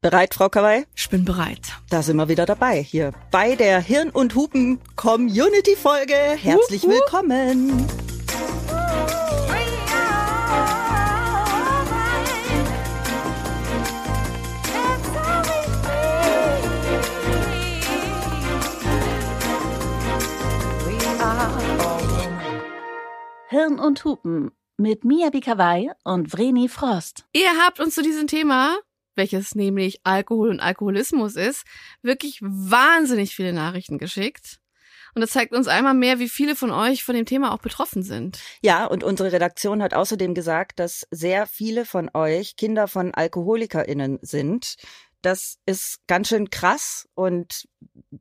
Bereit, Frau Kawai? Ich bin bereit. Da sind wir wieder dabei, hier bei der Hirn und Hupen Community Folge. Herzlich Wup, wup. willkommen. Hirn und Hupen mit Mia Bikawai und Vreni Frost. Ihr habt uns zu diesem Thema, welches nämlich Alkohol und Alkoholismus ist, wirklich wahnsinnig viele Nachrichten geschickt. Und das zeigt uns einmal mehr, wie viele von euch von dem Thema auch betroffen sind. Ja, und unsere Redaktion hat außerdem gesagt, dass sehr viele von euch Kinder von AlkoholikerInnen sind. Das ist ganz schön krass und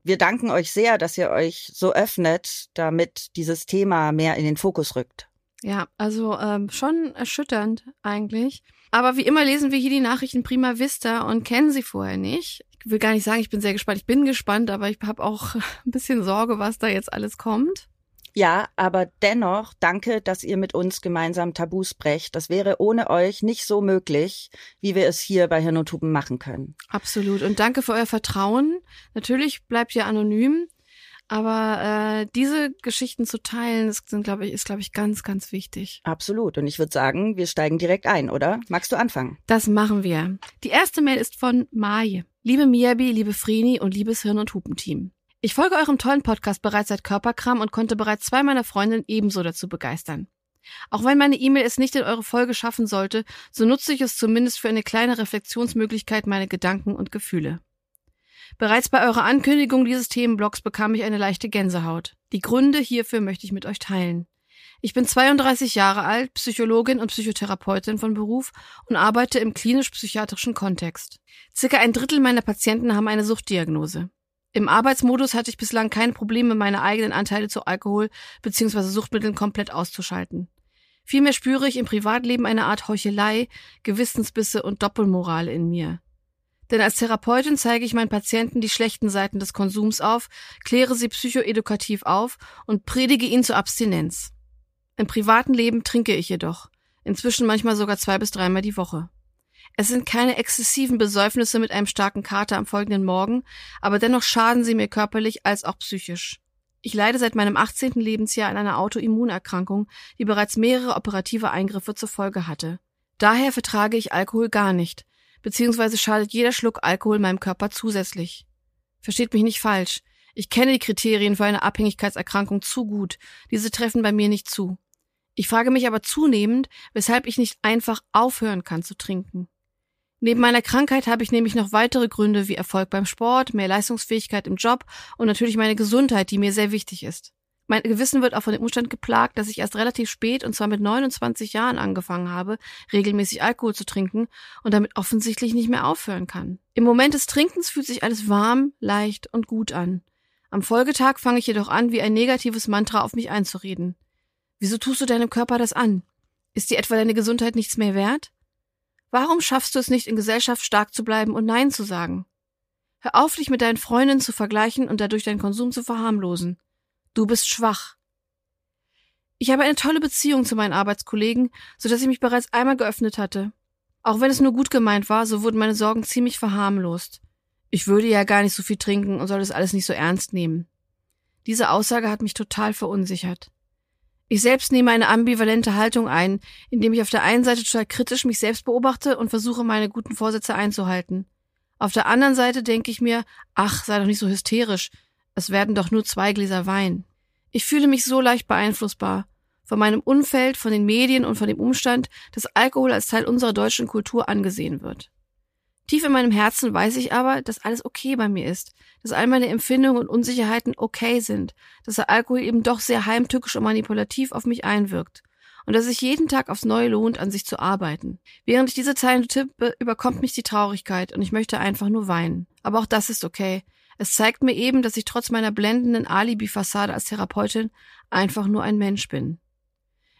wir danken euch sehr, dass ihr euch so öffnet, damit dieses Thema mehr in den Fokus rückt. Ja, also ähm, schon erschütternd eigentlich. Aber wie immer lesen wir hier die Nachrichten prima vista und kennen sie vorher nicht. Ich will gar nicht sagen, ich bin sehr gespannt. Ich bin gespannt, aber ich habe auch ein bisschen Sorge, was da jetzt alles kommt. Ja, aber dennoch danke, dass ihr mit uns gemeinsam Tabus brecht. Das wäre ohne euch nicht so möglich, wie wir es hier bei Hirn und Hupen machen können. Absolut. Und danke für euer Vertrauen. Natürlich bleibt ihr anonym, aber äh, diese Geschichten zu teilen, das sind, glaube ich, ist, glaube ich, ganz, ganz wichtig. Absolut. Und ich würde sagen, wir steigen direkt ein, oder? Magst du anfangen? Das machen wir. Die erste Mail ist von Maje. Liebe Miyabi, liebe Vreni und liebes Hirn- und Hupenteam. Ich folge eurem tollen Podcast bereits seit Körperkram und konnte bereits zwei meiner Freundinnen ebenso dazu begeistern. Auch wenn meine E-Mail es nicht in eure Folge schaffen sollte, so nutze ich es zumindest für eine kleine Reflexionsmöglichkeit meiner Gedanken und Gefühle. Bereits bei eurer Ankündigung dieses Themenblocks bekam ich eine leichte Gänsehaut. Die Gründe hierfür möchte ich mit euch teilen. Ich bin 32 Jahre alt, Psychologin und Psychotherapeutin von Beruf und arbeite im klinisch-psychiatrischen Kontext. Circa ein Drittel meiner Patienten haben eine Suchtdiagnose. Im Arbeitsmodus hatte ich bislang keine Probleme, meine eigenen Anteile zu Alkohol bzw. Suchtmitteln komplett auszuschalten. Vielmehr spüre ich im Privatleben eine Art Heuchelei, Gewissensbisse und Doppelmoral in mir. Denn als Therapeutin zeige ich meinen Patienten die schlechten Seiten des Konsums auf, kläre sie psychoedukativ auf und predige ihnen zur Abstinenz. Im privaten Leben trinke ich jedoch, inzwischen manchmal sogar zwei bis dreimal die Woche. Es sind keine exzessiven Besäufnisse mit einem starken Kater am folgenden Morgen, aber dennoch schaden sie mir körperlich als auch psychisch. Ich leide seit meinem 18. Lebensjahr an einer Autoimmunerkrankung, die bereits mehrere operative Eingriffe zur Folge hatte. Daher vertrage ich Alkohol gar nicht, beziehungsweise schadet jeder Schluck Alkohol meinem Körper zusätzlich. Versteht mich nicht falsch. Ich kenne die Kriterien für eine Abhängigkeitserkrankung zu gut. Diese treffen bei mir nicht zu. Ich frage mich aber zunehmend, weshalb ich nicht einfach aufhören kann zu trinken. Neben meiner Krankheit habe ich nämlich noch weitere Gründe wie Erfolg beim Sport, mehr Leistungsfähigkeit im Job und natürlich meine Gesundheit, die mir sehr wichtig ist. Mein Gewissen wird auch von dem Umstand geplagt, dass ich erst relativ spät, und zwar mit 29 Jahren angefangen habe, regelmäßig Alkohol zu trinken und damit offensichtlich nicht mehr aufhören kann. Im Moment des Trinkens fühlt sich alles warm, leicht und gut an. Am Folgetag fange ich jedoch an, wie ein negatives Mantra auf mich einzureden. Wieso tust du deinem Körper das an? Ist dir etwa deine Gesundheit nichts mehr wert? Warum schaffst du es nicht, in Gesellschaft stark zu bleiben und Nein zu sagen? Hör auf, dich mit deinen Freundinnen zu vergleichen und dadurch deinen Konsum zu verharmlosen. Du bist schwach. Ich habe eine tolle Beziehung zu meinen Arbeitskollegen, so dass ich mich bereits einmal geöffnet hatte. Auch wenn es nur gut gemeint war, so wurden meine Sorgen ziemlich verharmlost. Ich würde ja gar nicht so viel trinken und soll das alles nicht so ernst nehmen. Diese Aussage hat mich total verunsichert. Ich selbst nehme eine ambivalente Haltung ein, indem ich auf der einen Seite total kritisch mich selbst beobachte und versuche, meine guten Vorsätze einzuhalten. Auf der anderen Seite denke ich mir, ach, sei doch nicht so hysterisch, es werden doch nur zwei Gläser Wein. Ich fühle mich so leicht beeinflussbar. Von meinem Umfeld, von den Medien und von dem Umstand, dass Alkohol als Teil unserer deutschen Kultur angesehen wird. Tief in meinem Herzen weiß ich aber, dass alles okay bei mir ist, dass all meine Empfindungen und Unsicherheiten okay sind, dass der Alkohol eben doch sehr heimtückisch und manipulativ auf mich einwirkt und dass es jeden Tag aufs Neue lohnt, an sich zu arbeiten. Während ich diese Zeilen tippe, überkommt mich die Traurigkeit und ich möchte einfach nur weinen. Aber auch das ist okay. Es zeigt mir eben, dass ich trotz meiner blendenden Alibi-Fassade als Therapeutin einfach nur ein Mensch bin.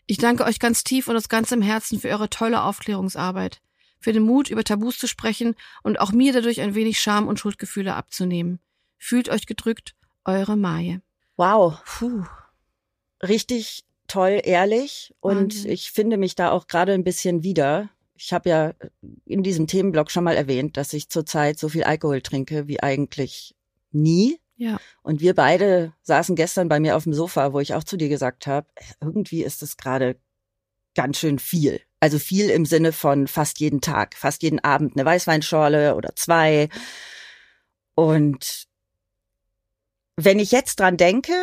Ich danke euch ganz tief und aus ganzem Herzen für eure tolle Aufklärungsarbeit für den Mut, über Tabus zu sprechen und auch mir dadurch ein wenig Scham und Schuldgefühle abzunehmen. Fühlt euch gedrückt, eure Maje. Wow. Puh. Richtig toll, ehrlich. Und Wahnsinn. ich finde mich da auch gerade ein bisschen wieder ich habe ja in diesem Themenblock schon mal erwähnt, dass ich zurzeit so viel Alkohol trinke wie eigentlich nie. Ja. Und wir beide saßen gestern bei mir auf dem Sofa, wo ich auch zu dir gesagt habe, irgendwie ist es gerade ganz schön viel. Also viel im Sinne von fast jeden Tag, fast jeden Abend eine Weißweinschorle oder zwei. Und wenn ich jetzt dran denke,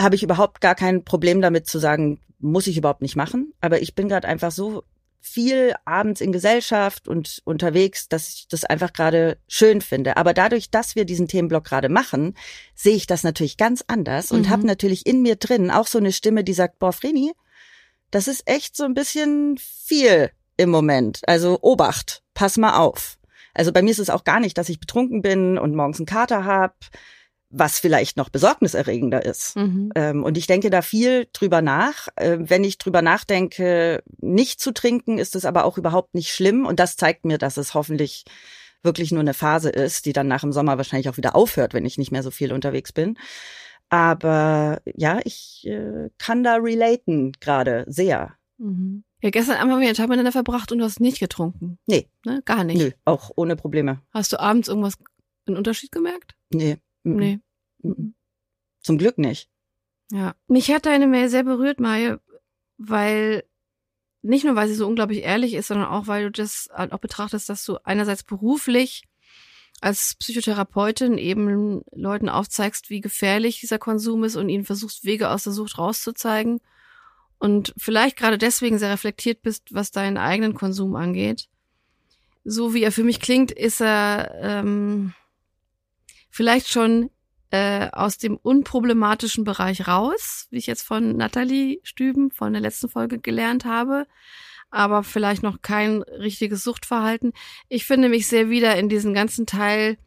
habe ich überhaupt gar kein Problem damit zu sagen, muss ich überhaupt nicht machen. Aber ich bin gerade einfach so viel abends in Gesellschaft und unterwegs, dass ich das einfach gerade schön finde. Aber dadurch, dass wir diesen Themenblock gerade machen, sehe ich das natürlich ganz anders und Mhm. habe natürlich in mir drin auch so eine Stimme, die sagt, boah, Vreni, das ist echt so ein bisschen viel im Moment. Also Obacht, pass mal auf. Also bei mir ist es auch gar nicht, dass ich betrunken bin und morgens einen Kater hab, was vielleicht noch besorgniserregender ist. Mhm. Ähm, und ich denke da viel drüber nach. Äh, wenn ich drüber nachdenke, nicht zu trinken, ist es aber auch überhaupt nicht schlimm. Und das zeigt mir, dass es hoffentlich wirklich nur eine Phase ist, die dann nach dem Sommer wahrscheinlich auch wieder aufhört, wenn ich nicht mehr so viel unterwegs bin. Aber ja, ich äh, kann da relaten gerade sehr. Mhm. Ja, gestern Abend haben wir einen Tag miteinander verbracht und du hast nicht getrunken. Nee. Ne? Gar nicht. Nö, auch ohne Probleme. Hast du abends irgendwas, einen Unterschied gemerkt? Nee. Nee. mhm. Zum Glück nicht. Ja. Mich hat deine Mail sehr berührt, Maja, weil nicht nur, weil sie so unglaublich ehrlich ist, sondern auch, weil du das halt auch betrachtest, dass du einerseits beruflich als Psychotherapeutin eben Leuten aufzeigst, wie gefährlich dieser Konsum ist und ihnen versuchst, Wege aus der Sucht rauszuzeigen. Und vielleicht gerade deswegen sehr reflektiert bist, was deinen eigenen Konsum angeht. So wie er für mich klingt, ist er ähm, vielleicht schon äh, aus dem unproblematischen Bereich raus, wie ich jetzt von Nathalie Stüben von der letzten Folge gelernt habe, aber vielleicht noch kein richtiges Suchtverhalten. Ich finde mich sehr wieder in diesen ganzen Teil,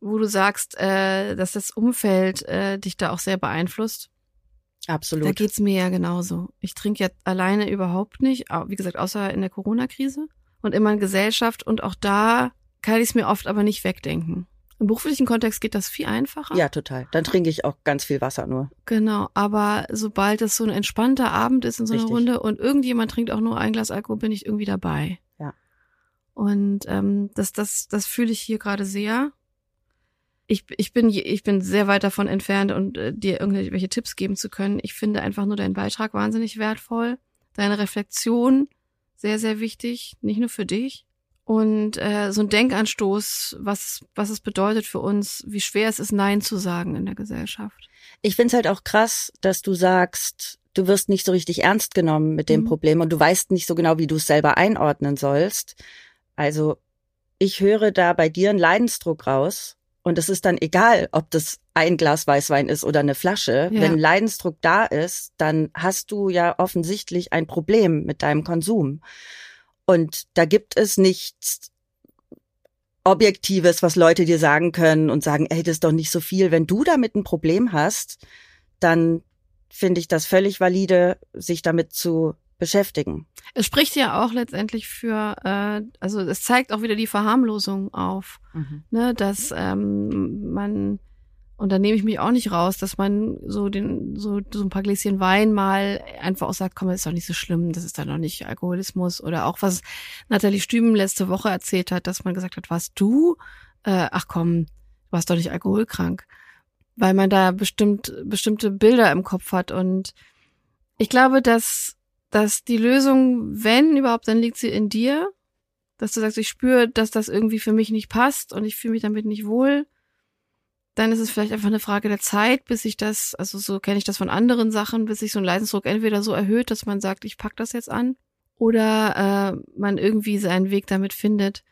wo du sagst, äh, dass das Umfeld äh, dich da auch sehr beeinflusst. Absolut. Da geht's mir ja genauso. Ich trinke ja alleine überhaupt nicht, wie gesagt, außer in der Corona-Krise und immer in Gesellschaft und auch da kann ich es mir oft aber nicht wegdenken. Im beruflichen Kontext geht das viel einfacher. ja, total. Dann trinke ich auch ganz viel Wasser nur. Genau, aber sobald es so ein entspannter Abend ist in so einer Richtig. Runde und irgendjemand trinkt auch nur ein Glas Alkohol, bin ich irgendwie dabei. Ja. Und ähm, das, das, das fühle ich hier gerade sehr. Ich, ich, bin, ich bin sehr weit davon entfernt und äh, dir irgendwelche Tipps geben zu können. Ich finde einfach nur deinen Beitrag wahnsinnig wertvoll. Deine Reflexion sehr, sehr wichtig, nicht nur für dich. Und äh, so ein Denkanstoß, was, was es bedeutet für uns, wie schwer es ist, Nein zu sagen in der Gesellschaft. Ich find's halt auch krass, dass du sagst, du wirst nicht so richtig ernst genommen mit dem Mhm. Problem und du weißt nicht so genau, wie du es selber einordnen sollst. Also ich höre da bei dir einen Leidensdruck raus und es ist dann egal, ob das ein Glas Weißwein ist oder eine Flasche. Ja. Wenn Leidensdruck da ist, dann hast du ja offensichtlich ein Problem mit deinem Konsum. Und da gibt es nichts Objektives, was Leute dir sagen können und sagen, ey, das ist doch nicht so viel. Wenn du damit ein Problem hast, dann finde ich das völlig valide, sich damit zu beschäftigen. Es spricht ja auch letztendlich für, äh, also es zeigt auch wieder die Verharmlosung auf, ne, dass ähm, man, und da nehme ich mich auch nicht raus, dass man so den, so, so ein paar Gläschen Wein mal einfach auch sagt, komm, das ist doch nicht so schlimm, das ist dann noch nicht Alkoholismus. Oder auch was Nathalie Stüben letzte Woche erzählt hat, dass man gesagt hat, warst du, äh, ach komm, du warst doch nicht alkoholkrank, weil man da bestimmt bestimmte Bilder im Kopf hat. Und ich glaube, dass dass die Lösung, wenn überhaupt, dann liegt sie in dir, dass du sagst, ich spüre, dass das irgendwie für mich nicht passt und ich fühle mich damit nicht wohl, dann ist es vielleicht einfach eine Frage der Zeit, bis sich das, also so kenne ich das von anderen Sachen, bis sich so ein Leidensdruck entweder so erhöht, dass man sagt, ich pack das jetzt an, oder äh, man irgendwie seinen Weg damit findet.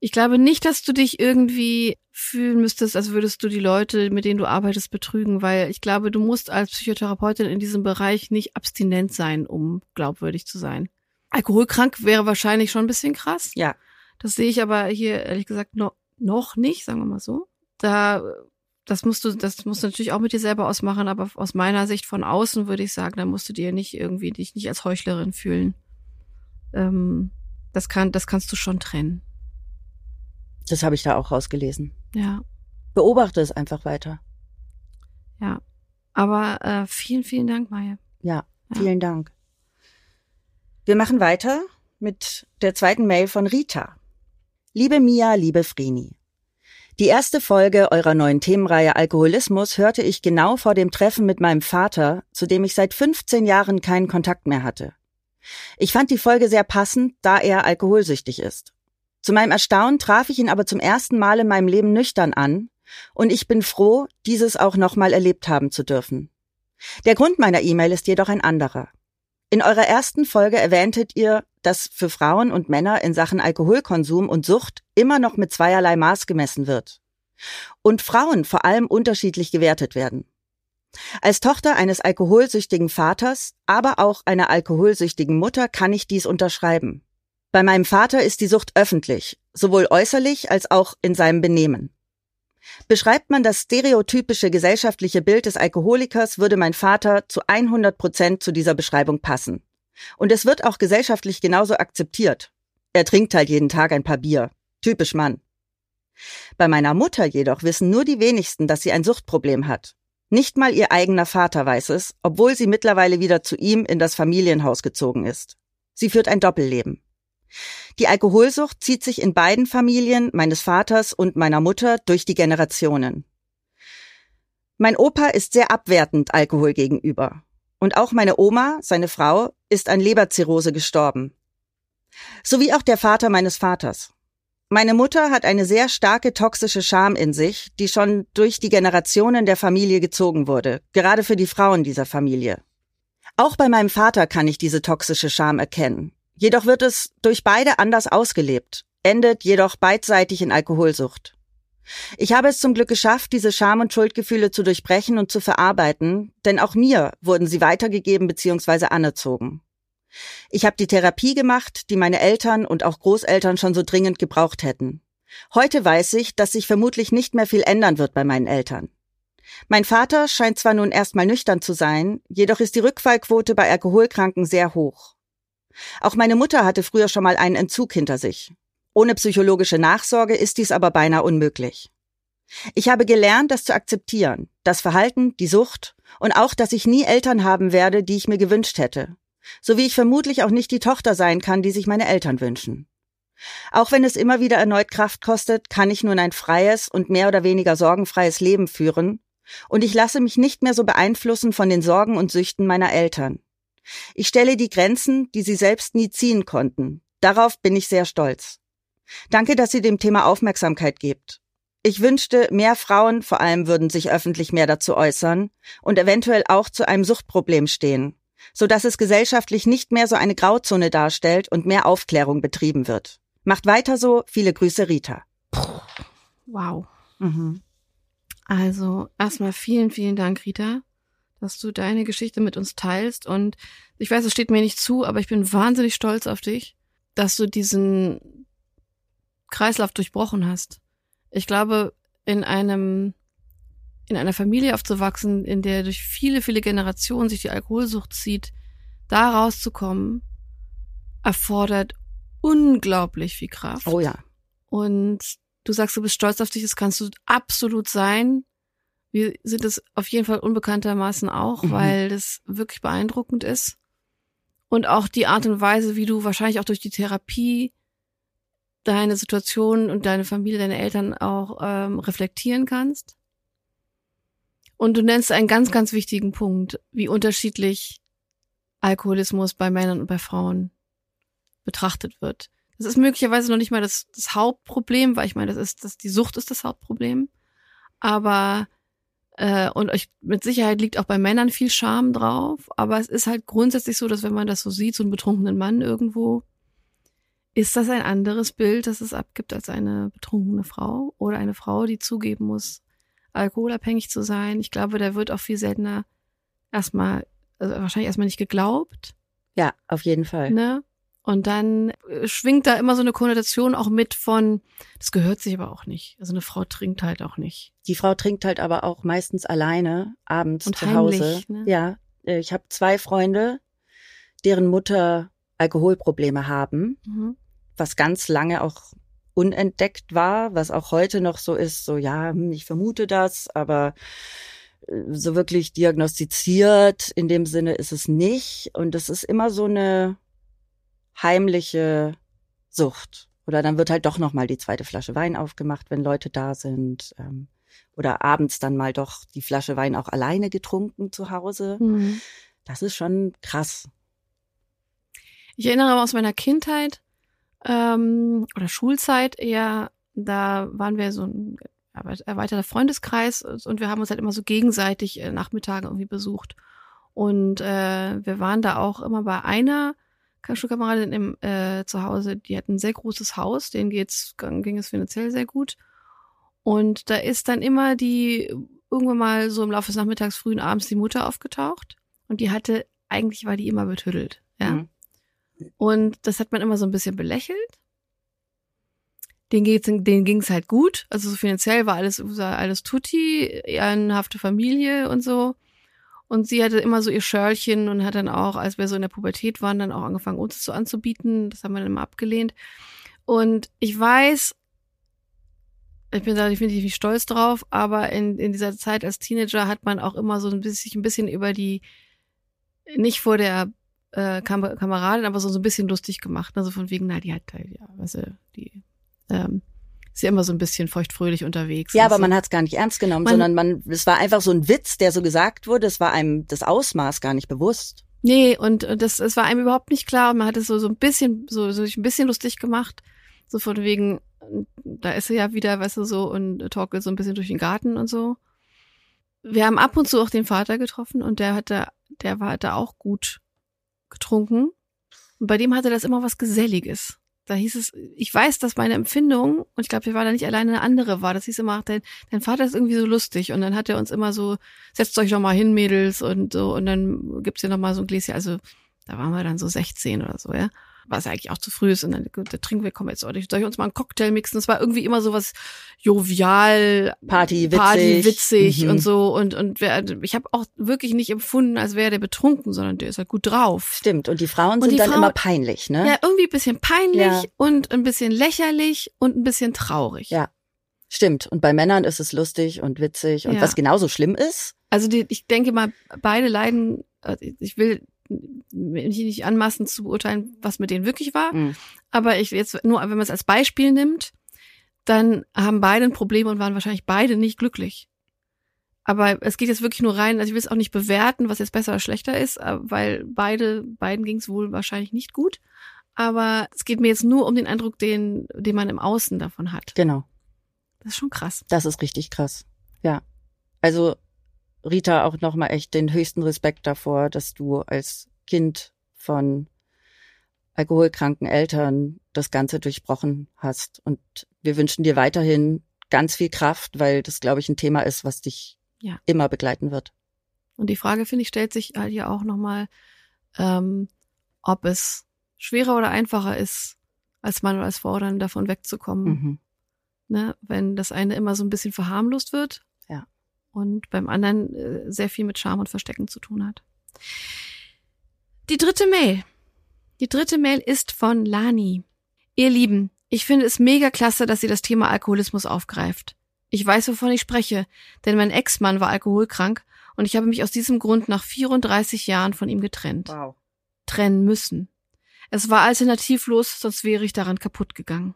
Ich glaube nicht, dass du dich irgendwie fühlen müsstest, als würdest du die Leute, mit denen du arbeitest, betrügen, weil ich glaube, du musst als Psychotherapeutin in diesem Bereich nicht abstinent sein, um glaubwürdig zu sein. Alkoholkrank wäre wahrscheinlich schon ein bisschen krass. Ja. Das sehe ich aber hier ehrlich gesagt noch, noch nicht, sagen wir mal so. Da, das musst du, das musst du natürlich auch mit dir selber ausmachen, aber aus meiner Sicht von außen würde ich sagen, da musst du dir nicht irgendwie dich nicht als Heuchlerin fühlen. Ähm, das kann, das kannst du schon trennen. Das habe ich da auch rausgelesen. Ja, Beobachte es einfach weiter. ja. Aber äh, vielen, vielen Dank, Maya. Ja, Ja. vielen Dank. Wir machen weiter mit der zweiten Mail von Rita. Liebe Mia, liebe Vreni. Die erste Folge eurer neuen Themenreihe Alkoholismus hörte ich genau vor dem Treffen mit meinem Vater, zu dem ich seit 15 Jahren keinen Kontakt mehr hatte. Ich fand die Folge sehr passend, da er alkoholsüchtig ist. Zu meinem Erstaunen traf ich ihn aber zum ersten Mal in meinem Leben nüchtern an, und ich bin froh, dieses auch nochmal erlebt haben zu dürfen. Der Grund meiner E-Mail ist jedoch ein anderer. In eurer ersten Folge erwähntet ihr, dass für Frauen und Männer in Sachen Alkoholkonsum und Sucht immer noch mit zweierlei Maß gemessen wird. Und Frauen vor allem unterschiedlich gewertet werden. Als Tochter eines alkoholsüchtigen Vaters, aber auch einer alkoholsüchtigen Mutter kann ich dies unterschreiben. Bei meinem Vater ist die Sucht öffentlich, sowohl äußerlich als auch in seinem Benehmen. Beschreibt man das stereotypische gesellschaftliche Bild des Alkoholikers, würde mein Vater zu 100 Prozent zu dieser Beschreibung passen. Und es wird auch gesellschaftlich genauso akzeptiert. Er trinkt halt jeden Tag ein paar Bier. Typisch Mann. Bei meiner Mutter jedoch wissen nur die wenigsten, dass sie ein Suchtproblem hat. Nicht mal ihr eigener Vater weiß es, obwohl sie mittlerweile wieder zu ihm in das Familienhaus gezogen ist. Sie führt ein Doppelleben. Die Alkoholsucht zieht sich in beiden Familien, meines Vaters und meiner Mutter, durch die Generationen. Mein Opa ist sehr abwertend Alkohol gegenüber. Und auch meine Oma, seine Frau, ist an Leberzirrhose gestorben. Sowie auch der Vater meines Vaters. Meine Mutter hat eine sehr starke toxische Scham in sich, die schon durch die Generationen der Familie gezogen wurde, gerade für die Frauen dieser Familie. Auch bei meinem Vater kann ich diese toxische Scham erkennen. Jedoch wird es durch beide anders ausgelebt, endet jedoch beidseitig in Alkoholsucht. Ich habe es zum Glück geschafft, diese Scham- und Schuldgefühle zu durchbrechen und zu verarbeiten, denn auch mir wurden sie weitergegeben bzw. anerzogen. Ich habe die Therapie gemacht, die meine Eltern und auch Großeltern schon so dringend gebraucht hätten. Heute weiß ich, dass sich vermutlich nicht mehr viel ändern wird bei meinen Eltern. Mein Vater scheint zwar nun erstmal nüchtern zu sein, jedoch ist die Rückfallquote bei Alkoholkranken sehr hoch. Auch meine Mutter hatte früher schon mal einen Entzug hinter sich. Ohne psychologische Nachsorge ist dies aber beinahe unmöglich. Ich habe gelernt, das zu akzeptieren, das Verhalten, die Sucht und auch, dass ich nie Eltern haben werde, die ich mir gewünscht hätte, so wie ich vermutlich auch nicht die Tochter sein kann, die sich meine Eltern wünschen. Auch wenn es immer wieder erneut Kraft kostet, kann ich nun ein freies und mehr oder weniger sorgenfreies Leben führen, und ich lasse mich nicht mehr so beeinflussen von den Sorgen und Süchten meiner Eltern. Ich stelle die Grenzen, die sie selbst nie ziehen konnten. Darauf bin ich sehr stolz. Danke, dass Sie dem Thema Aufmerksamkeit gebt. Ich wünschte, mehr Frauen vor allem würden sich öffentlich mehr dazu äußern und eventuell auch zu einem Suchtproblem stehen, so dass es gesellschaftlich nicht mehr so eine Grauzone darstellt und mehr Aufklärung betrieben wird. Macht weiter so. Viele Grüße, Rita. Wow. Mhm. Also erstmal vielen, vielen Dank, Rita dass du deine Geschichte mit uns teilst. Und ich weiß, es steht mir nicht zu, aber ich bin wahnsinnig stolz auf dich, dass du diesen Kreislauf durchbrochen hast. Ich glaube, in einem, in einer Familie aufzuwachsen, in der durch viele, viele Generationen sich die Alkoholsucht zieht, da rauszukommen, erfordert unglaublich viel Kraft. Oh ja. Und du sagst, du bist stolz auf dich, das kannst du absolut sein. Wir sind es auf jeden Fall unbekanntermaßen auch, mhm. weil das wirklich beeindruckend ist. Und auch die Art und Weise, wie du wahrscheinlich auch durch die Therapie deine Situation und deine Familie, deine Eltern auch ähm, reflektieren kannst. Und du nennst einen ganz, ganz wichtigen Punkt, wie unterschiedlich Alkoholismus bei Männern und bei Frauen betrachtet wird. Das ist möglicherweise noch nicht mal das, das Hauptproblem, weil ich meine, das ist, das, die Sucht ist das Hauptproblem. Aber äh, und euch mit Sicherheit liegt auch bei Männern viel Scham drauf, aber es ist halt grundsätzlich so, dass wenn man das so sieht, so einen betrunkenen Mann irgendwo, ist das ein anderes Bild, das es abgibt als eine betrunkene Frau oder eine Frau, die zugeben muss, alkoholabhängig zu sein. Ich glaube, da wird auch viel seltener erstmal, also wahrscheinlich erstmal nicht geglaubt. Ja, auf jeden Fall. Ne? Und dann äh, schwingt da immer so eine Konnotation auch mit von, das gehört sich aber auch nicht. Also eine Frau trinkt halt auch nicht. Die Frau trinkt halt aber auch meistens alleine abends Und zu heimlich, Hause. Ne? Ja, äh, ich habe zwei Freunde, deren Mutter Alkoholprobleme haben, mhm. Was ganz lange auch unentdeckt war, was auch heute noch so ist, so ja, hm, ich vermute das, aber äh, so wirklich diagnostiziert in dem Sinne ist es nicht. Und es ist immer so eine heimliche Sucht. Oder dann wird halt doch noch mal die zweite Flasche Wein aufgemacht, wenn Leute da sind. Ähm, oder abends dann mal doch die Flasche Wein auch alleine getrunken zu Hause. Mhm. Das ist schon krass. Ich erinnere aus meiner Kindheit ähm, oder Schulzeit eher, da waren wir so ein erweiterter Freundeskreis und wir haben uns halt immer so gegenseitig äh, Nachmittagen irgendwie besucht. Und äh, wir waren da auch immer bei einer Schulkameradin im äh, zu Hause, die hat ein sehr großes Haus, denen geht's, ging es finanziell sehr gut. Und da ist dann immer die, irgendwann mal so im Laufe des Nachmittags, frühen Abends die Mutter aufgetaucht. Und die hatte, eigentlich war die immer betüttelt, ja. Mhm. Und das hat man immer so ein bisschen belächelt. Den geht's, denen ging's halt gut. Also so finanziell war alles, alles tutti, ehrenhafte Familie und so. Und sie hatte immer so ihr Schörlchen und hat dann auch, als wir so in der Pubertät waren, dann auch angefangen, uns so anzubieten. Das haben wir dann immer abgelehnt. Und ich weiß, ich bin da definitiv stolz drauf, aber in, in dieser Zeit als Teenager hat man auch immer so ein bisschen, ein bisschen über die, nicht vor der äh, Kam Kameradin, aber so, so ein bisschen lustig gemacht. Also von wegen, na, die hat halt, ja, du, die ähm, ist ja immer so ein bisschen feuchtfröhlich unterwegs. Ja, aber so. man hat es gar nicht ernst genommen, man, sondern man, es war einfach so ein Witz, der so gesagt wurde. Es war einem das Ausmaß gar nicht bewusst. Nee, und, und das, es war einem überhaupt nicht klar. Und man hat es so, so ein bisschen, so, so ein bisschen lustig gemacht. So von wegen, da ist sie ja wieder, weißt du, so und torkelt so ein bisschen durch den Garten und so. Wir haben ab und zu auch den Vater getroffen und der hatte, der war da auch gut getrunken. Und bei dem hatte das immer was Geselliges. Da hieß es, ich weiß, dass meine Empfindung, und ich glaube, wir waren da nicht alleine, eine andere war. Das hieß immer, dein, dein Vater ist irgendwie so lustig. Und dann hat er uns immer so, setzt euch doch mal hin, Mädels, und so, und dann gibt's hier noch mal so ein Gläschen. Also, da waren wir dann so 16 oder so, ja was eigentlich auch zu früh ist. Und dann da trinken wir, komm jetzt, soll ich uns mal einen Cocktail mixen? Das war irgendwie immer so was jovial, Party, witzig, Party, witzig mhm. und so. Und, und wer, ich habe auch wirklich nicht empfunden, als wäre der betrunken, sondern der ist halt gut drauf. Stimmt. Und die Frauen und sind die dann Frau, immer peinlich, ne? Ja, irgendwie ein bisschen peinlich ja. und ein bisschen lächerlich und ein bisschen traurig. Ja. Stimmt. Und bei Männern ist es lustig und witzig. Und ja. was genauso schlimm ist. Also die, ich denke mal, beide leiden, äh, ich will mich nicht anmaßen zu beurteilen, was mit denen wirklich war. Mhm. Aber ich jetzt nur, wenn man es als Beispiel nimmt, dann haben beide ein Problem und waren wahrscheinlich beide nicht glücklich. Aber es geht jetzt wirklich nur rein, also ich will es auch nicht bewerten, was jetzt besser oder schlechter ist, äh, weil beide, beiden ging es wohl wahrscheinlich nicht gut. Aber es geht mir jetzt nur um den Eindruck, den, den man im Außen davon hat. Genau. Das ist schon krass. Das ist richtig krass. Ja. Also Rita auch nochmal echt den höchsten Respekt davor, dass du als Kind von alkoholkranken Eltern das Ganze durchbrochen hast. Und wir wünschen dir weiterhin ganz viel Kraft, weil das, glaube ich, ein Thema ist, was dich ja. immer begleiten wird. Und die Frage, finde ich, stellt sich halt ja auch nochmal, ähm, ob es schwerer oder einfacher ist, als Mann oder als Frau dann davon wegzukommen. Mhm. Ne? Wenn das eine immer so ein bisschen verharmlost wird und beim anderen äh, sehr viel mit Scham und Verstecken zu tun hat. Die dritte Mail. Die dritte Mail ist von Lani. Ihr Lieben, ich finde es mega klasse, dass sie das Thema Alkoholismus aufgreift. Ich weiß, wovon ich spreche, denn mein Ex-Mann war alkoholkrank und ich habe mich aus diesem Grund nach 34 Jahren von ihm getrennt. Wow. Trennen müssen. Es war alternativlos, sonst wäre ich daran kaputt gegangen.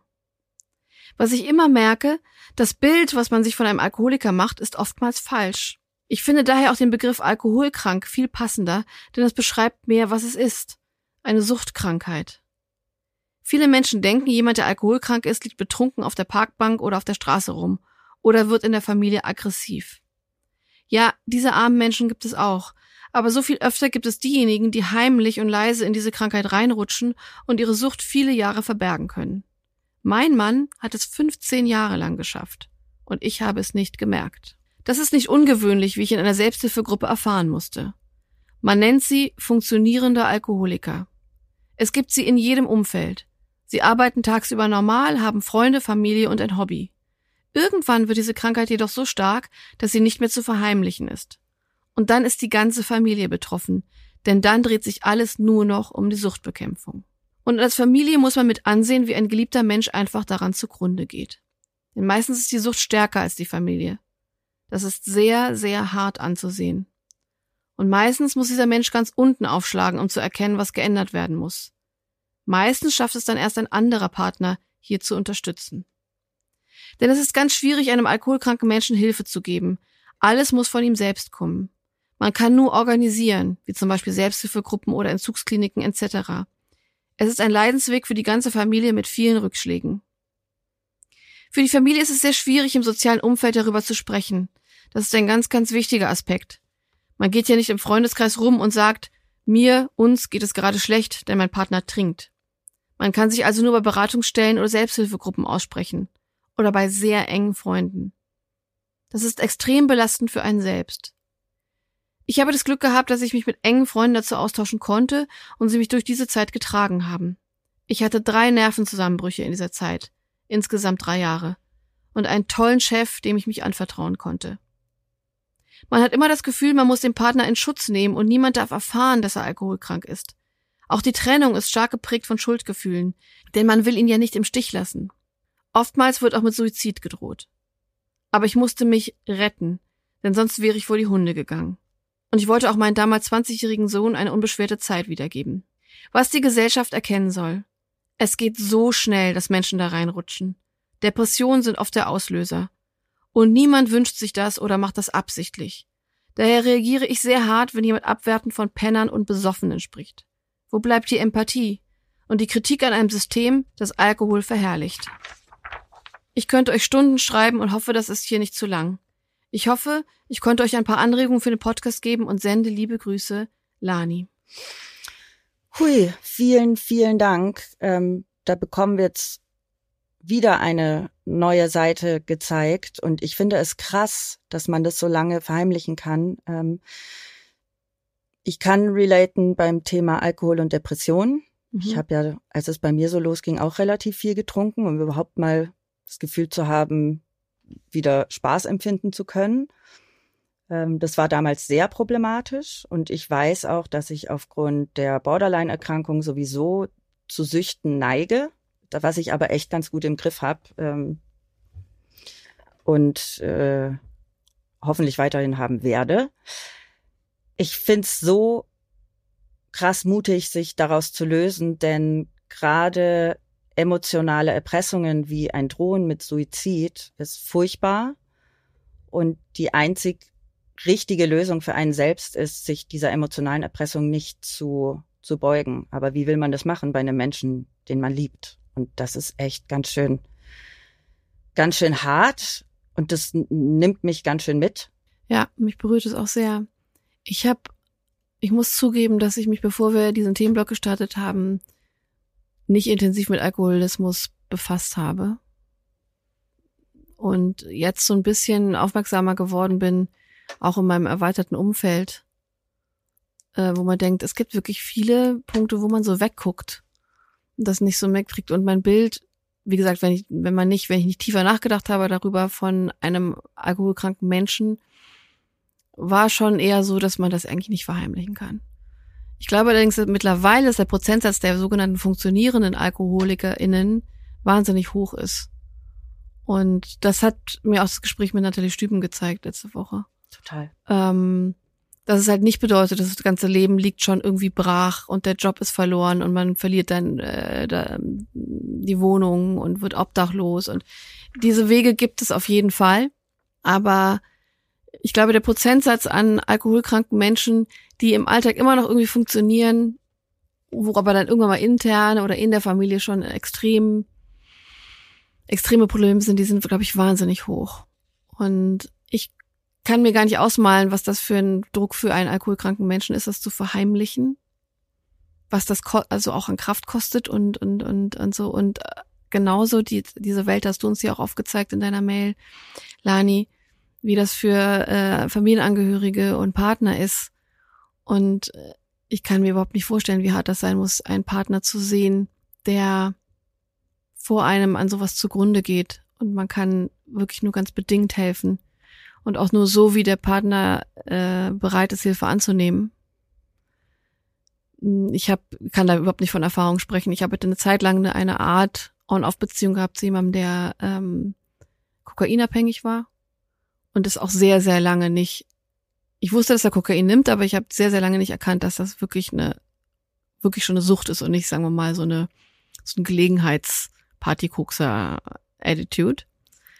Was ich immer merke, das Bild, was man sich von einem Alkoholiker macht, ist oftmals falsch. Ich finde daher auch den Begriff alkoholkrank viel passender, denn es beschreibt mehr, was es ist. Eine Suchtkrankheit. Viele Menschen denken, jemand, der alkoholkrank ist, liegt betrunken auf der Parkbank oder auf der Straße rum oder wird in der Familie aggressiv. Ja, diese armen Menschen gibt es auch, aber so viel öfter gibt es diejenigen, die heimlich und leise in diese Krankheit reinrutschen und ihre Sucht viele Jahre verbergen können. Mein Mann hat es 15 Jahre lang geschafft. Und ich habe es nicht gemerkt. Das ist nicht ungewöhnlich, wie ich in einer Selbsthilfegruppe erfahren musste. Man nennt sie funktionierende Alkoholiker. Es gibt sie in jedem Umfeld. Sie arbeiten tagsüber normal, haben Freunde, Familie und ein Hobby. Irgendwann wird diese Krankheit jedoch so stark, dass sie nicht mehr zu verheimlichen ist. Und dann ist die ganze Familie betroffen, denn dann dreht sich alles nur noch um die Suchtbekämpfung. Und als Familie muss man mit ansehen, wie ein geliebter Mensch einfach daran zugrunde geht. Denn meistens ist die Sucht stärker als die Familie. Das ist sehr, sehr hart anzusehen. Und meistens muss dieser Mensch ganz unten aufschlagen, um zu erkennen, was geändert werden muss. Meistens schafft es dann erst ein anderer Partner, hier zu unterstützen. Denn es ist ganz schwierig, einem alkoholkranken Menschen Hilfe zu geben. Alles muss von ihm selbst kommen. Man kann nur organisieren, wie zum Beispiel Selbsthilfegruppen oder Entzugskliniken etc. Es ist ein Leidensweg für die ganze Familie mit vielen Rückschlägen. Für die Familie ist es sehr schwierig, im sozialen Umfeld darüber zu sprechen. Das ist ein ganz, ganz wichtiger Aspekt. Man geht ja nicht im Freundeskreis rum und sagt, mir, uns geht es gerade schlecht, denn mein Partner trinkt. Man kann sich also nur bei Beratungsstellen oder Selbsthilfegruppen aussprechen. Oder bei sehr engen Freunden. Das ist extrem belastend für einen selbst. Ich habe das Glück gehabt, dass ich mich mit engen Freunden dazu austauschen konnte und sie mich durch diese Zeit getragen haben. Ich hatte drei Nervenzusammenbrüche in dieser Zeit, insgesamt drei Jahre, und einen tollen Chef, dem ich mich anvertrauen konnte. Man hat immer das Gefühl, man muss den Partner in Schutz nehmen und niemand darf erfahren, dass er alkoholkrank ist. Auch die Trennung ist stark geprägt von Schuldgefühlen, denn man will ihn ja nicht im Stich lassen. Oftmals wird auch mit Suizid gedroht. Aber ich musste mich retten, denn sonst wäre ich vor die Hunde gegangen und ich wollte auch meinen damals 20-jährigen Sohn eine unbeschwerte Zeit wiedergeben. Was die Gesellschaft erkennen soll. Es geht so schnell, dass Menschen da reinrutschen. Depressionen sind oft der Auslöser. Und niemand wünscht sich das oder macht das absichtlich. Daher reagiere ich sehr hart, wenn jemand abwertend von Pennern und Besoffenen spricht. Wo bleibt die Empathie und die Kritik an einem System, das Alkohol verherrlicht? Ich könnte euch Stunden schreiben und hoffe, das ist hier nicht zu lang. Ich hoffe, ich konnte euch ein paar Anregungen für den Podcast geben und sende liebe Grüße, Lani. Hui, vielen, vielen Dank. Ähm, da bekommen wir jetzt wieder eine neue Seite gezeigt und ich finde es krass, dass man das so lange verheimlichen kann. Ähm, ich kann relaten beim Thema Alkohol und Depression. Mhm. Ich habe ja, als es bei mir so losging, auch relativ viel getrunken, um überhaupt mal das Gefühl zu haben, wieder Spaß empfinden zu können. Ähm, das war damals sehr problematisch und ich weiß auch, dass ich aufgrund der Borderline-Erkrankung sowieso zu Süchten neige, was ich aber echt ganz gut im Griff habe ähm, und äh, hoffentlich weiterhin haben werde. Ich find's so krass mutig, sich daraus zu lösen, denn gerade emotionale Erpressungen wie ein Drohen mit Suizid ist furchtbar. Und die einzig richtige Lösung für einen selbst ist, sich dieser emotionalen Erpressung nicht zu, zu beugen. Aber wie will man das machen bei einem Menschen, den man liebt? Und das ist echt ganz schön, ganz schön hart. Und das nimmt mich ganz schön mit. Ja, mich berührt es auch sehr. Ich habe, ich muss zugeben, dass ich mich, bevor wir diesen Themenblock gestartet haben, nicht intensiv mit Alkoholismus befasst habe und jetzt so ein bisschen aufmerksamer geworden bin, auch in meinem erweiterten Umfeld, äh, wo man denkt, es gibt wirklich viele Punkte, wo man so wegguckt und das nicht so mitkriegt. Und mein Bild, wie gesagt, wenn ich, wenn man nicht, wenn ich nicht tiefer nachgedacht habe darüber von einem alkoholkranken Menschen, war schon eher so, dass man das eigentlich nicht verheimlichen kann. Ich glaube allerdings, dass mittlerweile ist der Prozentsatz der sogenannten funktionierenden AlkoholikerInnen wahnsinnig hoch ist. Und das hat mir auch das Gespräch mit Nathalie Stüben gezeigt letzte Woche. Total. Ähm, dass es halt nicht bedeutet, dass das ganze Leben liegt schon irgendwie brach und der Job ist verloren und man verliert dann äh, da, die Wohnung und wird obdachlos. Und diese Wege gibt es auf jeden Fall. Aber ich glaube, der Prozentsatz an alkoholkranken Menschen, die im Alltag immer noch irgendwie funktionieren, wo aber dann irgendwann mal intern oder in der Familie schon extrem, extreme Probleme sind, die sind, glaube ich, wahnsinnig hoch. Und ich kann mir gar nicht ausmalen, was das für ein Druck für einen alkoholkranken Menschen ist, das zu verheimlichen. Was das also auch an Kraft kostet und, und, und, und so. Und äh, genauso die, diese Welt hast du uns ja auch aufgezeigt in deiner Mail, Lani, wie das für äh, Familienangehörige und Partner ist, und äh, ich kann mir überhaupt nicht vorstellen, wie hart das sein muss, einen Partner zu sehen, der vor einem an sowas zugrunde geht. Und man kann wirklich nur ganz bedingt helfen. Und auch nur so, wie der Partner äh, bereit ist, Hilfe anzunehmen. Hm, ich hab, kann da überhaupt nicht von Erfahrung sprechen. Ich habe eine Zeit lang eine, eine Art On-Off-Beziehung gehabt zu jemandem, der ähm, kokainabhängig war und es auch sehr, sehr lange nicht ich wusste, dass er Kokain nimmt, aber ich habe sehr, sehr lange nicht erkannt, dass das wirklich eine wirklich schon eine Sucht ist und nicht, sagen wir mal, so eine, so ein Gelegenheits-Partykokser-Attitude.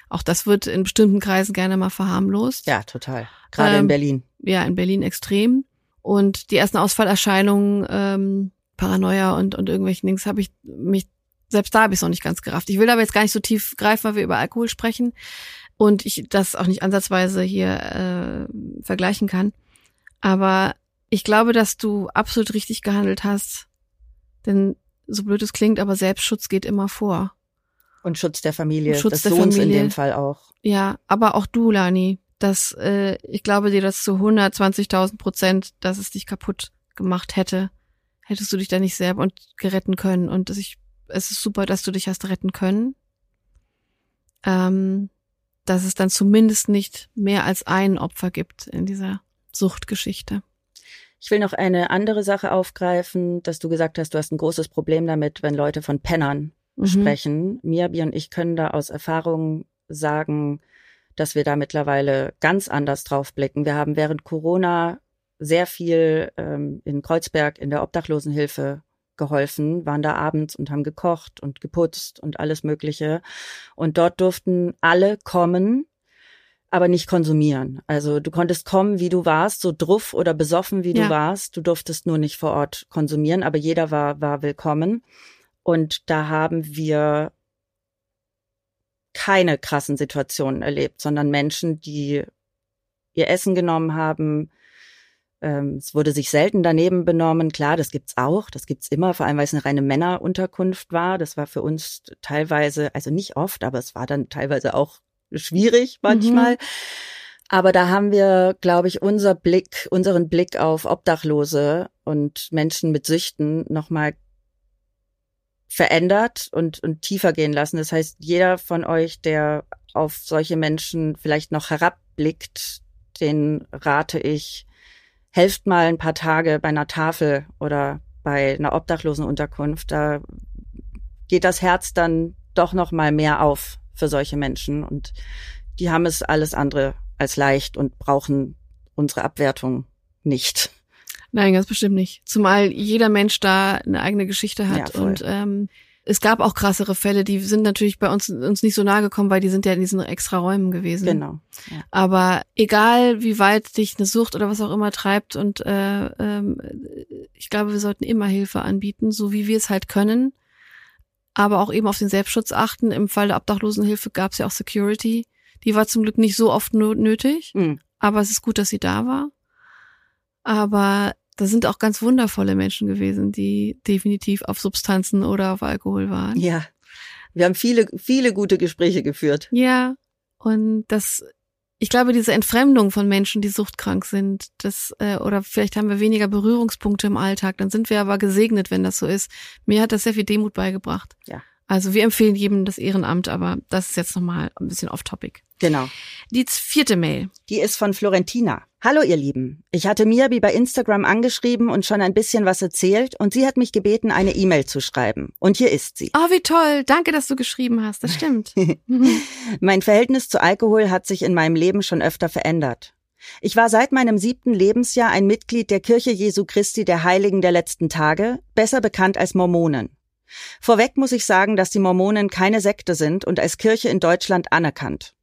Auch das wird in bestimmten Kreisen gerne mal verharmlost. Ja, total. Gerade Ähm, in Berlin. Ja, in Berlin extrem. Und die ersten Ausfallerscheinungen, ähm, Paranoia und, und irgendwelchen Dings habe ich mich, selbst da habe ich es noch nicht ganz gerafft. Ich will aber jetzt gar nicht so tief greifen, weil wir über Alkohol sprechen und ich das auch nicht ansatzweise hier äh, vergleichen kann. Aber ich glaube, dass du absolut richtig gehandelt hast. Denn so blöd es klingt, aber Selbstschutz geht immer vor. Und Schutz der Familie, Und Schutz des der Sohns in Familie. dem Fall auch. Ja, aber auch du, Lani, das, äh, ich glaube dir das zu 120.000 Prozent, dass es dich kaputt gemacht hätte. Hättest du dich da nicht selber und geretten können. Und dass ich, es ist super, dass du dich hast retten können. Ähm, dass es dann zumindest nicht mehr als ein Opfer gibt in dieser Suchtgeschichte. Ich will noch eine andere Sache aufgreifen, dass du gesagt hast, du hast ein großes Problem damit, wenn Leute von Pennern Mhm. sprechen. Miabi und ich können da aus Erfahrung sagen, dass wir da mittlerweile ganz anders drauf blicken. Wir haben während Corona sehr viel ähm, in Kreuzberg in der Obdachlosenhilfe geholfen, waren da abends und haben gekocht und geputzt und alles Mögliche. Und dort durften alle kommen, aber nicht konsumieren. Also du konntest kommen, wie du warst, so druff oder besoffen, wie Ja. du warst. Du durftest nur nicht vor Ort konsumieren, aber jeder war, war willkommen. Und da haben wir keine krassen Situationen erlebt, sondern Menschen, die ihr Essen genommen haben. Ähm, es wurde sich selten daneben benommen. Klar, das gibt's auch, das gibt's immer, vor allem weil es eine reine Männerunterkunft war. Das war für uns teilweise, also nicht oft, aber es war dann teilweise auch schwierig manchmal. Aber da haben wir, glaube ich, unser Blick, unseren Blick auf Obdachlose und Menschen mit Süchten nochmal verändert und, und tiefer gehen lassen. Das heißt, jeder von euch, der auf solche Menschen vielleicht noch herabblickt, den rate ich, helft mal ein paar Tage bei einer Tafel oder bei einer Obdachlosenunterkunft. Da geht das Herz dann doch noch mal mehr auf für solche Menschen und die haben es alles andere als leicht und brauchen unsere Abwertung nicht. Nein, ganz bestimmt nicht. Zumal jeder Mensch da eine eigene Geschichte hat. Ja, und ähm, es gab auch krassere Fälle, die sind natürlich bei uns uns nicht so nahe gekommen, weil die sind ja in diesen extra Räumen gewesen. Genau. Aber egal, wie weit dich eine Sucht oder was auch immer treibt, und äh, ähm, ich glaube, wir sollten immer Hilfe anbieten, so wie wir es halt können. Aber auch eben auf den Selbstschutz achten. Im Fall der Obdachlosenhilfe gab es ja auch Security. Die war zum Glück nicht so oft nötig. Mhm. Aber es ist gut, dass sie da war. Aber da sind auch ganz wundervolle Menschen gewesen, die definitiv auf Substanzen oder auf Alkohol waren. Ja. Wir haben viele, viele gute Gespräche geführt. Ja. Und das, ich glaube, diese Entfremdung von Menschen, die suchtkrank sind, das, äh, oder vielleicht haben wir weniger Berührungspunkte im Alltag, dann sind wir aber gesegnet, wenn das so ist. Mir hat das sehr viel Demut beigebracht. Ja. Also wir empfehlen jedem das Ehrenamt, aber das ist jetzt nochmal ein bisschen off-topic. Genau. Die vierte Mail. Die ist von Florentina. Hallo ihr Lieben. Ich hatte Miabi bei Instagram angeschrieben und schon ein bisschen was erzählt und sie hat mich gebeten, eine E-Mail zu schreiben. Und hier ist sie. Oh, wie toll. Danke, dass du geschrieben hast. Das stimmt. Mein Verhältnis zu Alkohol hat sich in meinem Leben schon öfter verändert. Ich war seit meinem siebten Lebensjahr ein Mitglied der Kirche Jesu Christi der Heiligen der letzten Tage, besser bekannt als Mormonen. Vorweg muss ich sagen, dass die Mormonen keine Sekte sind und als Kirche in Deutschland anerkannt.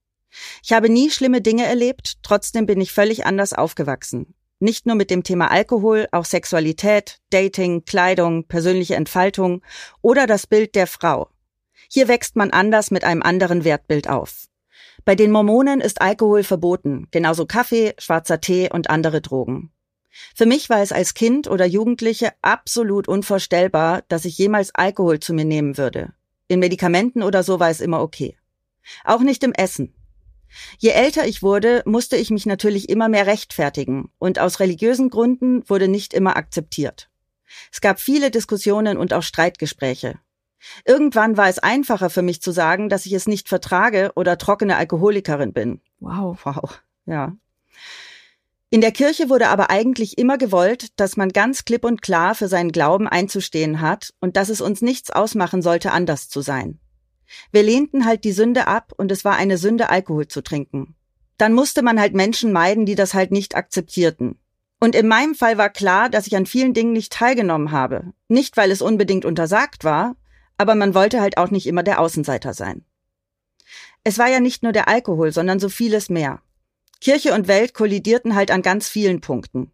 Ich habe nie schlimme Dinge erlebt, trotzdem bin ich völlig anders aufgewachsen. Nicht nur mit dem Thema Alkohol, auch Sexualität, Dating, Kleidung, persönliche Entfaltung oder das Bild der Frau. Hier wächst man anders mit einem anderen Wertbild auf. Bei den Mormonen ist Alkohol verboten, genauso Kaffee, schwarzer Tee und andere Drogen. Für mich war es als Kind oder Jugendliche absolut unvorstellbar, dass ich jemals Alkohol zu mir nehmen würde. In Medikamenten oder so war es immer okay. Auch nicht im Essen. Je älter ich wurde, musste ich mich natürlich immer mehr rechtfertigen und aus religiösen Gründen wurde nicht immer akzeptiert. Es gab viele Diskussionen und auch Streitgespräche. Irgendwann war es einfacher für mich zu sagen, dass ich es nicht vertrage oder trockene Alkoholikerin bin. Wow. Wow, ja. In der Kirche wurde aber eigentlich immer gewollt, dass man ganz klipp und klar für seinen Glauben einzustehen hat und dass es uns nichts ausmachen sollte, anders zu sein. Wir lehnten halt die Sünde ab und es war eine Sünde, Alkohol zu trinken. Dann musste man halt Menschen meiden, die das halt nicht akzeptierten. Und in meinem Fall war klar, dass ich an vielen Dingen nicht teilgenommen habe. Nicht, weil es unbedingt untersagt war, aber man wollte halt auch nicht immer der Außenseiter sein. Es war ja nicht nur der Alkohol, sondern so vieles mehr. Kirche und Welt kollidierten halt an ganz vielen Punkten.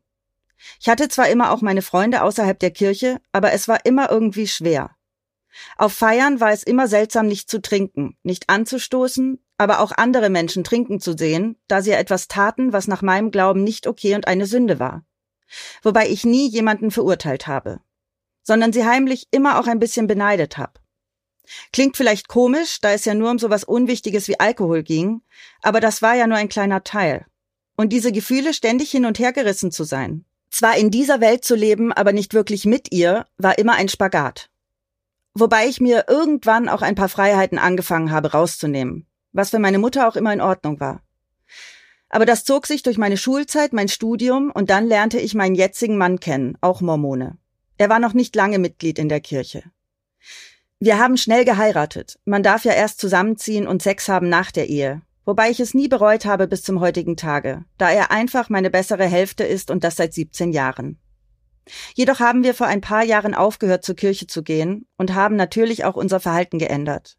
Ich hatte zwar immer auch meine Freunde außerhalb der Kirche, aber es war immer irgendwie schwer. Auf Feiern war es immer seltsam, nicht zu trinken, nicht anzustoßen, aber auch andere Menschen trinken zu sehen, da sie etwas taten, was nach meinem Glauben nicht okay und eine Sünde war. Wobei ich nie jemanden verurteilt habe, sondern sie heimlich immer auch ein bisschen beneidet habe. Klingt vielleicht komisch, da es ja nur um sowas Unwichtiges wie Alkohol ging, aber das war ja nur ein kleiner Teil. Und diese Gefühle ständig hin und her gerissen zu sein, zwar in dieser Welt zu leben, aber nicht wirklich mit ihr, war immer ein Spagat. Wobei ich mir irgendwann auch ein paar Freiheiten angefangen habe rauszunehmen, was für meine Mutter auch immer in Ordnung war. Aber das zog sich durch meine Schulzeit, mein Studium und dann lernte ich meinen jetzigen Mann kennen, auch Mormone. Er war noch nicht lange Mitglied in der Kirche. Wir haben schnell geheiratet. Man darf ja erst zusammenziehen und Sex haben nach der Ehe. Wobei ich es nie bereut habe bis zum heutigen Tage, da er einfach meine bessere Hälfte ist und das seit 17 Jahren. Jedoch haben wir vor ein paar Jahren aufgehört, zur Kirche zu gehen und haben natürlich auch unser Verhalten geändert.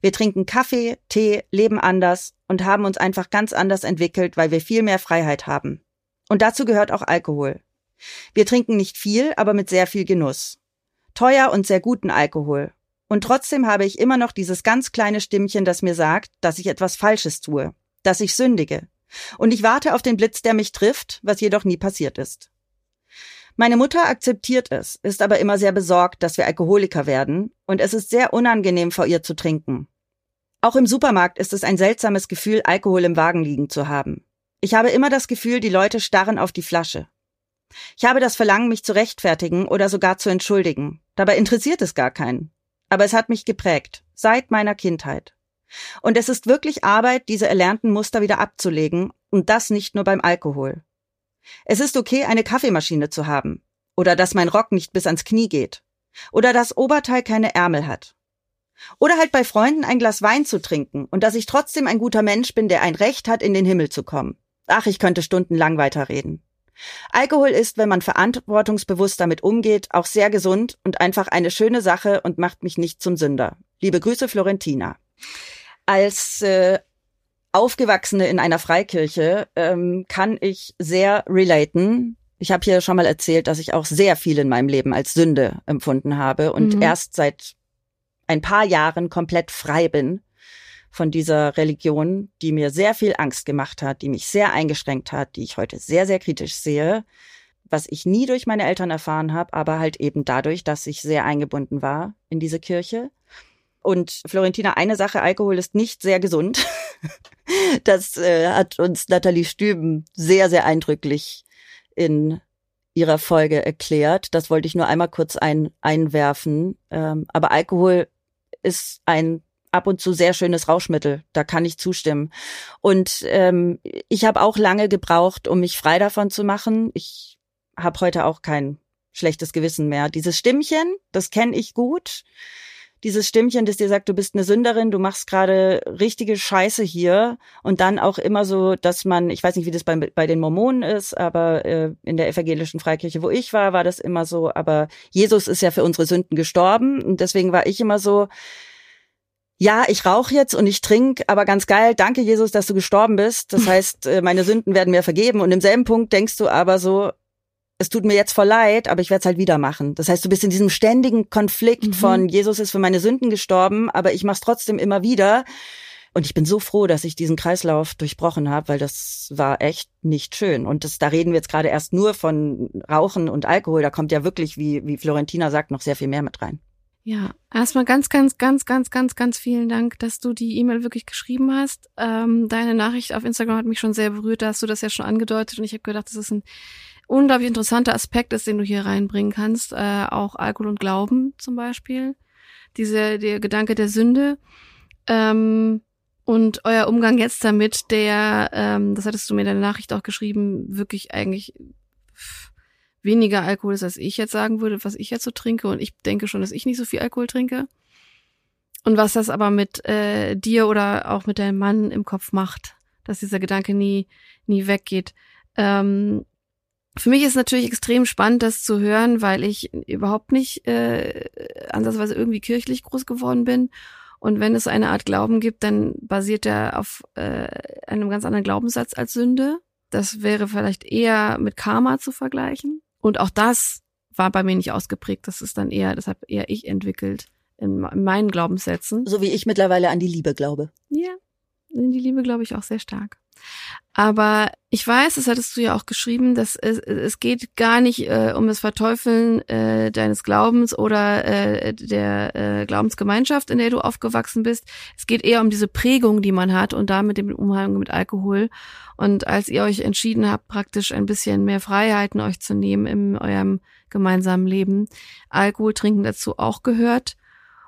Wir trinken Kaffee, Tee, leben anders und haben uns einfach ganz anders entwickelt, weil wir viel mehr Freiheit haben. Und dazu gehört auch Alkohol. Wir trinken nicht viel, aber mit sehr viel Genuss. Teuer und sehr guten Alkohol. Und trotzdem habe ich immer noch dieses ganz kleine Stimmchen, das mir sagt, dass ich etwas Falsches tue, dass ich sündige. Und ich warte auf den Blitz, der mich trifft, was jedoch nie passiert ist. Meine Mutter akzeptiert es, ist aber immer sehr besorgt, dass wir Alkoholiker werden, und es ist sehr unangenehm vor ihr zu trinken. Auch im Supermarkt ist es ein seltsames Gefühl, Alkohol im Wagen liegen zu haben. Ich habe immer das Gefühl, die Leute starren auf die Flasche. Ich habe das Verlangen, mich zu rechtfertigen oder sogar zu entschuldigen. Dabei interessiert es gar keinen. Aber es hat mich geprägt, seit meiner Kindheit. Und es ist wirklich Arbeit, diese erlernten Muster wieder abzulegen, und das nicht nur beim Alkohol. Es ist okay, eine Kaffeemaschine zu haben. Oder dass mein Rock nicht bis ans Knie geht. Oder das Oberteil keine Ärmel hat. Oder halt bei Freunden ein Glas Wein zu trinken und dass ich trotzdem ein guter Mensch bin, der ein Recht hat, in den Himmel zu kommen. Ach, ich könnte stundenlang weiterreden. Alkohol ist, wenn man verantwortungsbewusst damit umgeht, auch sehr gesund und einfach eine schöne Sache und macht mich nicht zum Sünder. Liebe Grüße, Florentina. Als äh, Aufgewachsene in einer Freikirche ähm, kann ich sehr relaten. Ich habe hier schon mal erzählt, dass ich auch sehr viel in meinem Leben als Sünde empfunden habe und mhm. erst seit ein paar Jahren komplett frei bin von dieser Religion, die mir sehr viel Angst gemacht hat, die mich sehr eingeschränkt hat, die ich heute sehr, sehr kritisch sehe, was ich nie durch meine Eltern erfahren habe, aber halt eben dadurch, dass ich sehr eingebunden war in diese Kirche. Und Florentina, eine Sache, Alkohol ist nicht sehr gesund. Das äh, hat uns Nathalie Stüben sehr, sehr eindrücklich in ihrer Folge erklärt. Das wollte ich nur einmal kurz ein, einwerfen. Ähm, aber Alkohol ist ein ab und zu sehr schönes Rauschmittel. Da kann ich zustimmen. Und ähm, ich habe auch lange gebraucht, um mich frei davon zu machen. Ich habe heute auch kein schlechtes Gewissen mehr. Dieses Stimmchen, das kenne ich gut dieses Stimmchen, das dir sagt, du bist eine Sünderin, du machst gerade richtige Scheiße hier und dann auch immer so, dass man, ich weiß nicht, wie das bei, bei den Mormonen ist, aber äh, in der evangelischen Freikirche, wo ich war, war das immer so, aber Jesus ist ja für unsere Sünden gestorben und deswegen war ich immer so, ja, ich rauche jetzt und ich trinke, aber ganz geil, danke Jesus, dass du gestorben bist. Das heißt, äh, meine Sünden werden mir vergeben. Und im selben Punkt denkst du aber so, es tut mir jetzt voll leid, aber ich werde es halt wieder machen. Das heißt, du bist in diesem ständigen Konflikt mhm. von Jesus ist für meine Sünden gestorben, aber ich mach's trotzdem immer wieder. Und ich bin so froh, dass ich diesen Kreislauf durchbrochen habe, weil das war echt nicht schön. Und das, da reden wir jetzt gerade erst nur von Rauchen und Alkohol. Da kommt ja wirklich, wie, wie Florentina sagt, noch sehr viel mehr mit rein. Ja, erstmal ganz, ganz, ganz, ganz, ganz, ganz vielen Dank, dass du die E-Mail wirklich geschrieben hast. Ähm, deine Nachricht auf Instagram hat mich schon sehr berührt. Da hast du das ja schon angedeutet und ich habe gedacht, das ist ein unglaublich interessanter Aspekt ist, den du hier reinbringen kannst, äh, auch Alkohol und Glauben zum Beispiel. Diese, der Gedanke der Sünde. Ähm, und euer Umgang jetzt damit, der, ähm, das hattest du mir in der Nachricht auch geschrieben, wirklich eigentlich weniger Alkohol ist, als ich jetzt sagen würde, was ich jetzt so trinke. Und ich denke schon, dass ich nicht so viel Alkohol trinke. Und was das aber mit äh, dir oder auch mit deinem Mann im Kopf macht, dass dieser Gedanke nie, nie weggeht. Ähm, Für mich ist natürlich extrem spannend, das zu hören, weil ich überhaupt nicht äh, ansatzweise irgendwie kirchlich groß geworden bin. Und wenn es eine Art Glauben gibt, dann basiert er auf äh, einem ganz anderen Glaubenssatz als Sünde. Das wäre vielleicht eher mit Karma zu vergleichen. Und auch das war bei mir nicht ausgeprägt. Das ist dann eher, deshalb eher ich entwickelt in, in meinen Glaubenssätzen. So wie ich mittlerweile an die Liebe glaube. Ja, in die Liebe glaube ich auch sehr stark. Aber ich weiß, das hattest du ja auch geschrieben, dass es, es geht gar nicht äh, um das Verteufeln äh, deines Glaubens oder äh, der äh, Glaubensgemeinschaft, in der du aufgewachsen bist. Es geht eher um diese Prägung, die man hat und damit dem Umgang mit Alkohol. Und als ihr euch entschieden habt, praktisch ein bisschen mehr Freiheiten euch zu nehmen in eurem gemeinsamen Leben, Alkohol trinken dazu auch gehört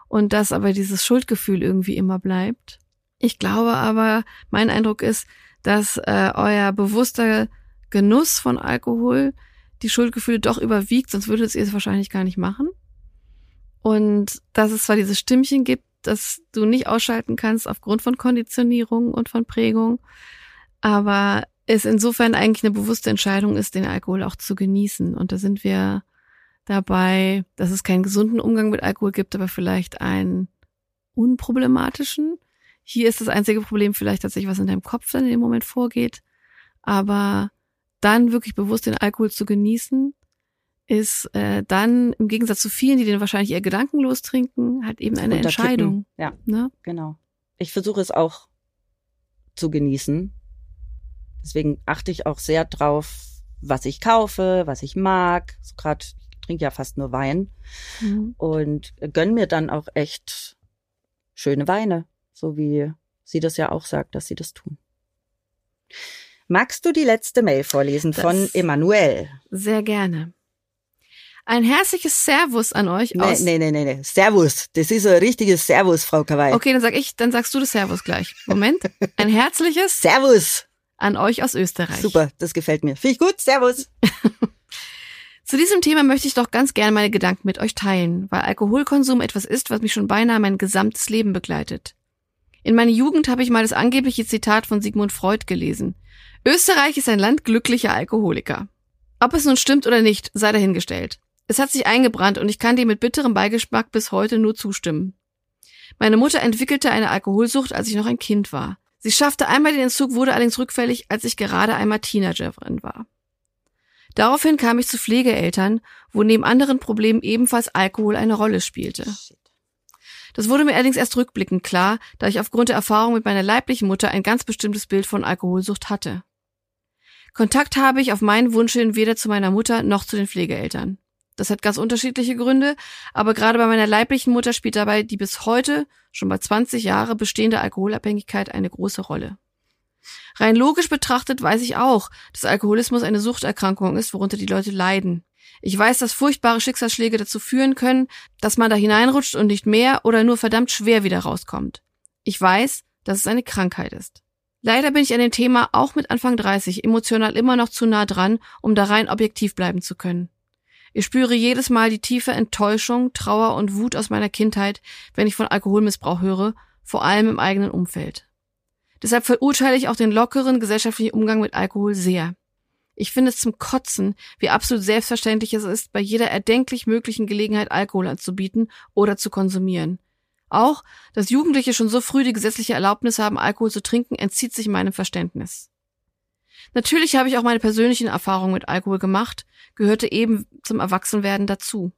und dass aber dieses Schuldgefühl irgendwie immer bleibt. Ich glaube aber, mein Eindruck ist, dass äh, euer bewusster Genuss von Alkohol die Schuldgefühle doch überwiegt, sonst würdet ihr es wahrscheinlich gar nicht machen. Und dass es zwar dieses Stimmchen gibt, das du nicht ausschalten kannst aufgrund von Konditionierung und von Prägung, aber es insofern eigentlich eine bewusste Entscheidung ist, den Alkohol auch zu genießen. Und da sind wir dabei, dass es keinen gesunden Umgang mit Alkohol gibt, aber vielleicht einen unproblematischen. Hier ist das einzige Problem vielleicht tatsächlich, was in deinem Kopf dann in dem Moment vorgeht. Aber dann wirklich bewusst den Alkohol zu genießen, ist äh, dann im Gegensatz zu vielen, die den wahrscheinlich eher gedankenlos trinken, halt eben eine Entscheidung. Ja, ne? genau. Ich versuche es auch zu genießen. Deswegen achte ich auch sehr drauf, was ich kaufe, was ich mag. So gerade, ich trinke ja fast nur Wein mhm. und gönn mir dann auch echt schöne Weine so wie sie das ja auch sagt, dass sie das tun. Magst du die letzte Mail vorlesen das von Emanuel? Sehr gerne. Ein herzliches Servus an euch nee, aus. Nee, nee, nee, nee. Servus. Das ist ein richtiges Servus, Frau Kawai. Okay, dann sag ich, dann sagst du das Servus gleich. Moment. Ein herzliches Servus an euch aus Österreich. Super, das gefällt mir. Finde ich gut. Servus. Zu diesem Thema möchte ich doch ganz gerne meine Gedanken mit euch teilen, weil Alkoholkonsum etwas ist, was mich schon beinahe mein gesamtes Leben begleitet. In meiner Jugend habe ich mal das angebliche Zitat von Sigmund Freud gelesen. Österreich ist ein Land glücklicher Alkoholiker. Ob es nun stimmt oder nicht, sei dahingestellt. Es hat sich eingebrannt und ich kann dem mit bitterem Beigeschmack bis heute nur zustimmen. Meine Mutter entwickelte eine Alkoholsucht, als ich noch ein Kind war. Sie schaffte einmal den Entzug, wurde allerdings rückfällig, als ich gerade einmal Teenagerin war. Daraufhin kam ich zu Pflegeeltern, wo neben anderen Problemen ebenfalls Alkohol eine Rolle spielte. Das wurde mir allerdings erst rückblickend klar, da ich aufgrund der Erfahrung mit meiner leiblichen Mutter ein ganz bestimmtes Bild von Alkoholsucht hatte. Kontakt habe ich auf meinen Wunsch hin weder zu meiner Mutter noch zu den Pflegeeltern. Das hat ganz unterschiedliche Gründe, aber gerade bei meiner leiblichen Mutter spielt dabei die bis heute, schon bei 20 Jahre bestehende Alkoholabhängigkeit eine große Rolle. Rein logisch betrachtet weiß ich auch, dass Alkoholismus eine Suchterkrankung ist, worunter die Leute leiden. Ich weiß, dass furchtbare Schicksalsschläge dazu führen können, dass man da hineinrutscht und nicht mehr oder nur verdammt schwer wieder rauskommt. Ich weiß, dass es eine Krankheit ist. Leider bin ich an dem Thema auch mit Anfang 30 emotional immer noch zu nah dran, um da rein objektiv bleiben zu können. Ich spüre jedes Mal die tiefe Enttäuschung, Trauer und Wut aus meiner Kindheit, wenn ich von Alkoholmissbrauch höre, vor allem im eigenen Umfeld. Deshalb verurteile ich auch den lockeren gesellschaftlichen Umgang mit Alkohol sehr. Ich finde es zum Kotzen, wie absolut selbstverständlich es ist, bei jeder erdenklich möglichen Gelegenheit Alkohol anzubieten oder zu konsumieren. Auch, dass Jugendliche schon so früh die gesetzliche Erlaubnis haben, Alkohol zu trinken, entzieht sich meinem Verständnis. Natürlich habe ich auch meine persönlichen Erfahrungen mit Alkohol gemacht, gehörte eben zum Erwachsenwerden dazu.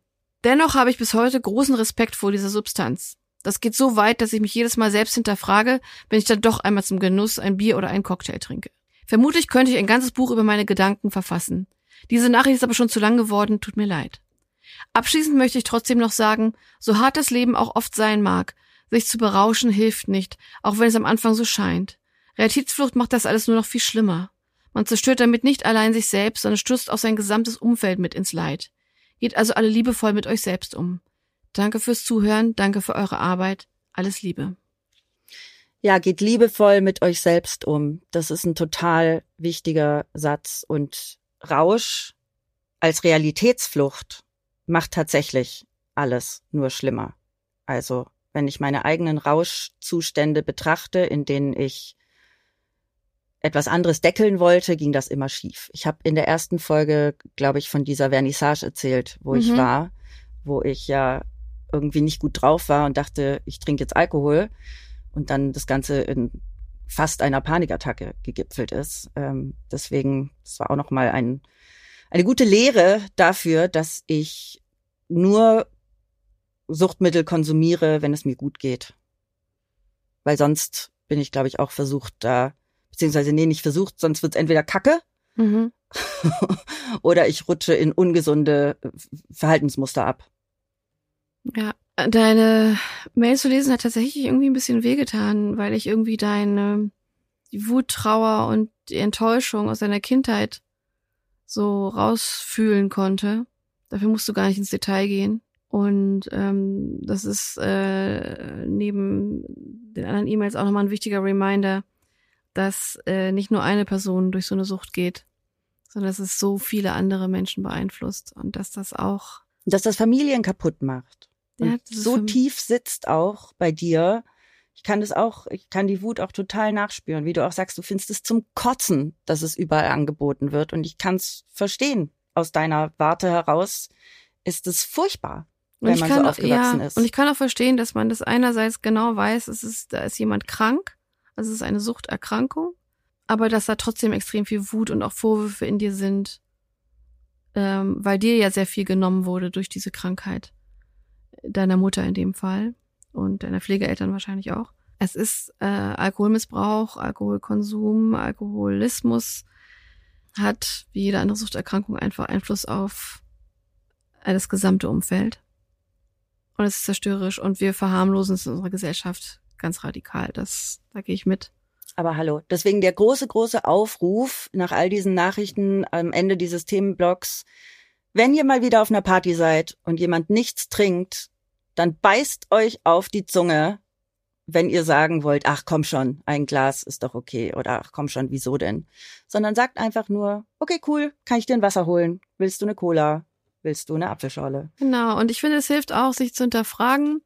Dennoch habe ich bis heute großen Respekt vor dieser Substanz. Das geht so weit, dass ich mich jedes Mal selbst hinterfrage, wenn ich dann doch einmal zum Genuss ein Bier oder einen Cocktail trinke. Vermutlich könnte ich ein ganzes Buch über meine Gedanken verfassen. Diese Nachricht ist aber schon zu lang geworden, tut mir leid. Abschließend möchte ich trotzdem noch sagen, so hart das Leben auch oft sein mag, sich zu berauschen hilft nicht, auch wenn es am Anfang so scheint. Realitätsflucht macht das alles nur noch viel schlimmer. Man zerstört damit nicht allein sich selbst, sondern stürzt auch sein gesamtes Umfeld mit ins Leid. Geht also alle liebevoll mit euch selbst um. Danke fürs Zuhören, danke für eure Arbeit. Alles Liebe ja, geht liebevoll mit euch selbst um. Das ist ein total wichtiger Satz. Und Rausch als Realitätsflucht macht tatsächlich alles nur schlimmer. Also, wenn ich meine eigenen Rauschzustände betrachte, in denen ich etwas anderes deckeln wollte, ging das immer schief. Ich habe in der ersten Folge, glaube ich, von dieser Vernissage erzählt, wo mhm. ich war, wo ich ja irgendwie nicht gut drauf war und dachte, ich trinke jetzt Alkohol und dann das Ganze in fast einer Panikattacke gegipfelt ist. Ähm, deswegen, das war auch noch mal ein, eine gute Lehre dafür, dass ich nur Suchtmittel konsumiere, wenn es mir gut geht. Weil sonst bin ich, glaube ich, auch versucht, da, beziehungsweise nee, nicht versucht, sonst wird es entweder Kacke mhm. oder ich rutsche in ungesunde Verhaltensmuster ab. Ja, deine Mail zu lesen hat tatsächlich irgendwie ein bisschen wehgetan, weil ich irgendwie deine die Wut, Trauer und die Enttäuschung aus deiner Kindheit so rausfühlen konnte. Dafür musst du gar nicht ins Detail gehen. Und ähm, das ist äh, neben den anderen E-Mails auch nochmal ein wichtiger Reminder, dass äh, nicht nur eine Person durch so eine Sucht geht, sondern dass es so viele andere Menschen beeinflusst und dass das auch. Dass das Familien kaputt macht. Ja, so tief sitzt auch bei dir. Ich kann das auch, ich kann die Wut auch total nachspüren, wie du auch sagst, du findest es zum Kotzen, dass es überall angeboten wird. Und ich kann es verstehen. Aus deiner Warte heraus ist es furchtbar wenn man so aufgewachsen ja, ist. Und ich kann auch verstehen, dass man das einerseits genau weiß, es ist, da ist jemand krank, also es ist eine Suchterkrankung, aber dass da trotzdem extrem viel Wut und auch Vorwürfe in dir sind, ähm, weil dir ja sehr viel genommen wurde durch diese Krankheit. Deiner Mutter in dem Fall und deiner Pflegeeltern wahrscheinlich auch. Es ist äh, Alkoholmissbrauch, Alkoholkonsum, Alkoholismus hat wie jede andere Suchterkrankung einfach Einfluss auf das gesamte Umfeld und es ist zerstörerisch und wir verharmlosen es in unserer Gesellschaft ganz radikal. Das, da gehe ich mit. Aber hallo, deswegen der große, große Aufruf nach all diesen Nachrichten am Ende dieses Themenblocks. Wenn ihr mal wieder auf einer Party seid und jemand nichts trinkt, dann beißt euch auf die Zunge, wenn ihr sagen wollt, ach komm schon, ein Glas ist doch okay oder ach komm schon, wieso denn? Sondern sagt einfach nur, okay, cool, kann ich dir ein Wasser holen? Willst du eine Cola? willst du eine Apfelschorle. Genau, und ich finde, es hilft auch, sich zu hinterfragen,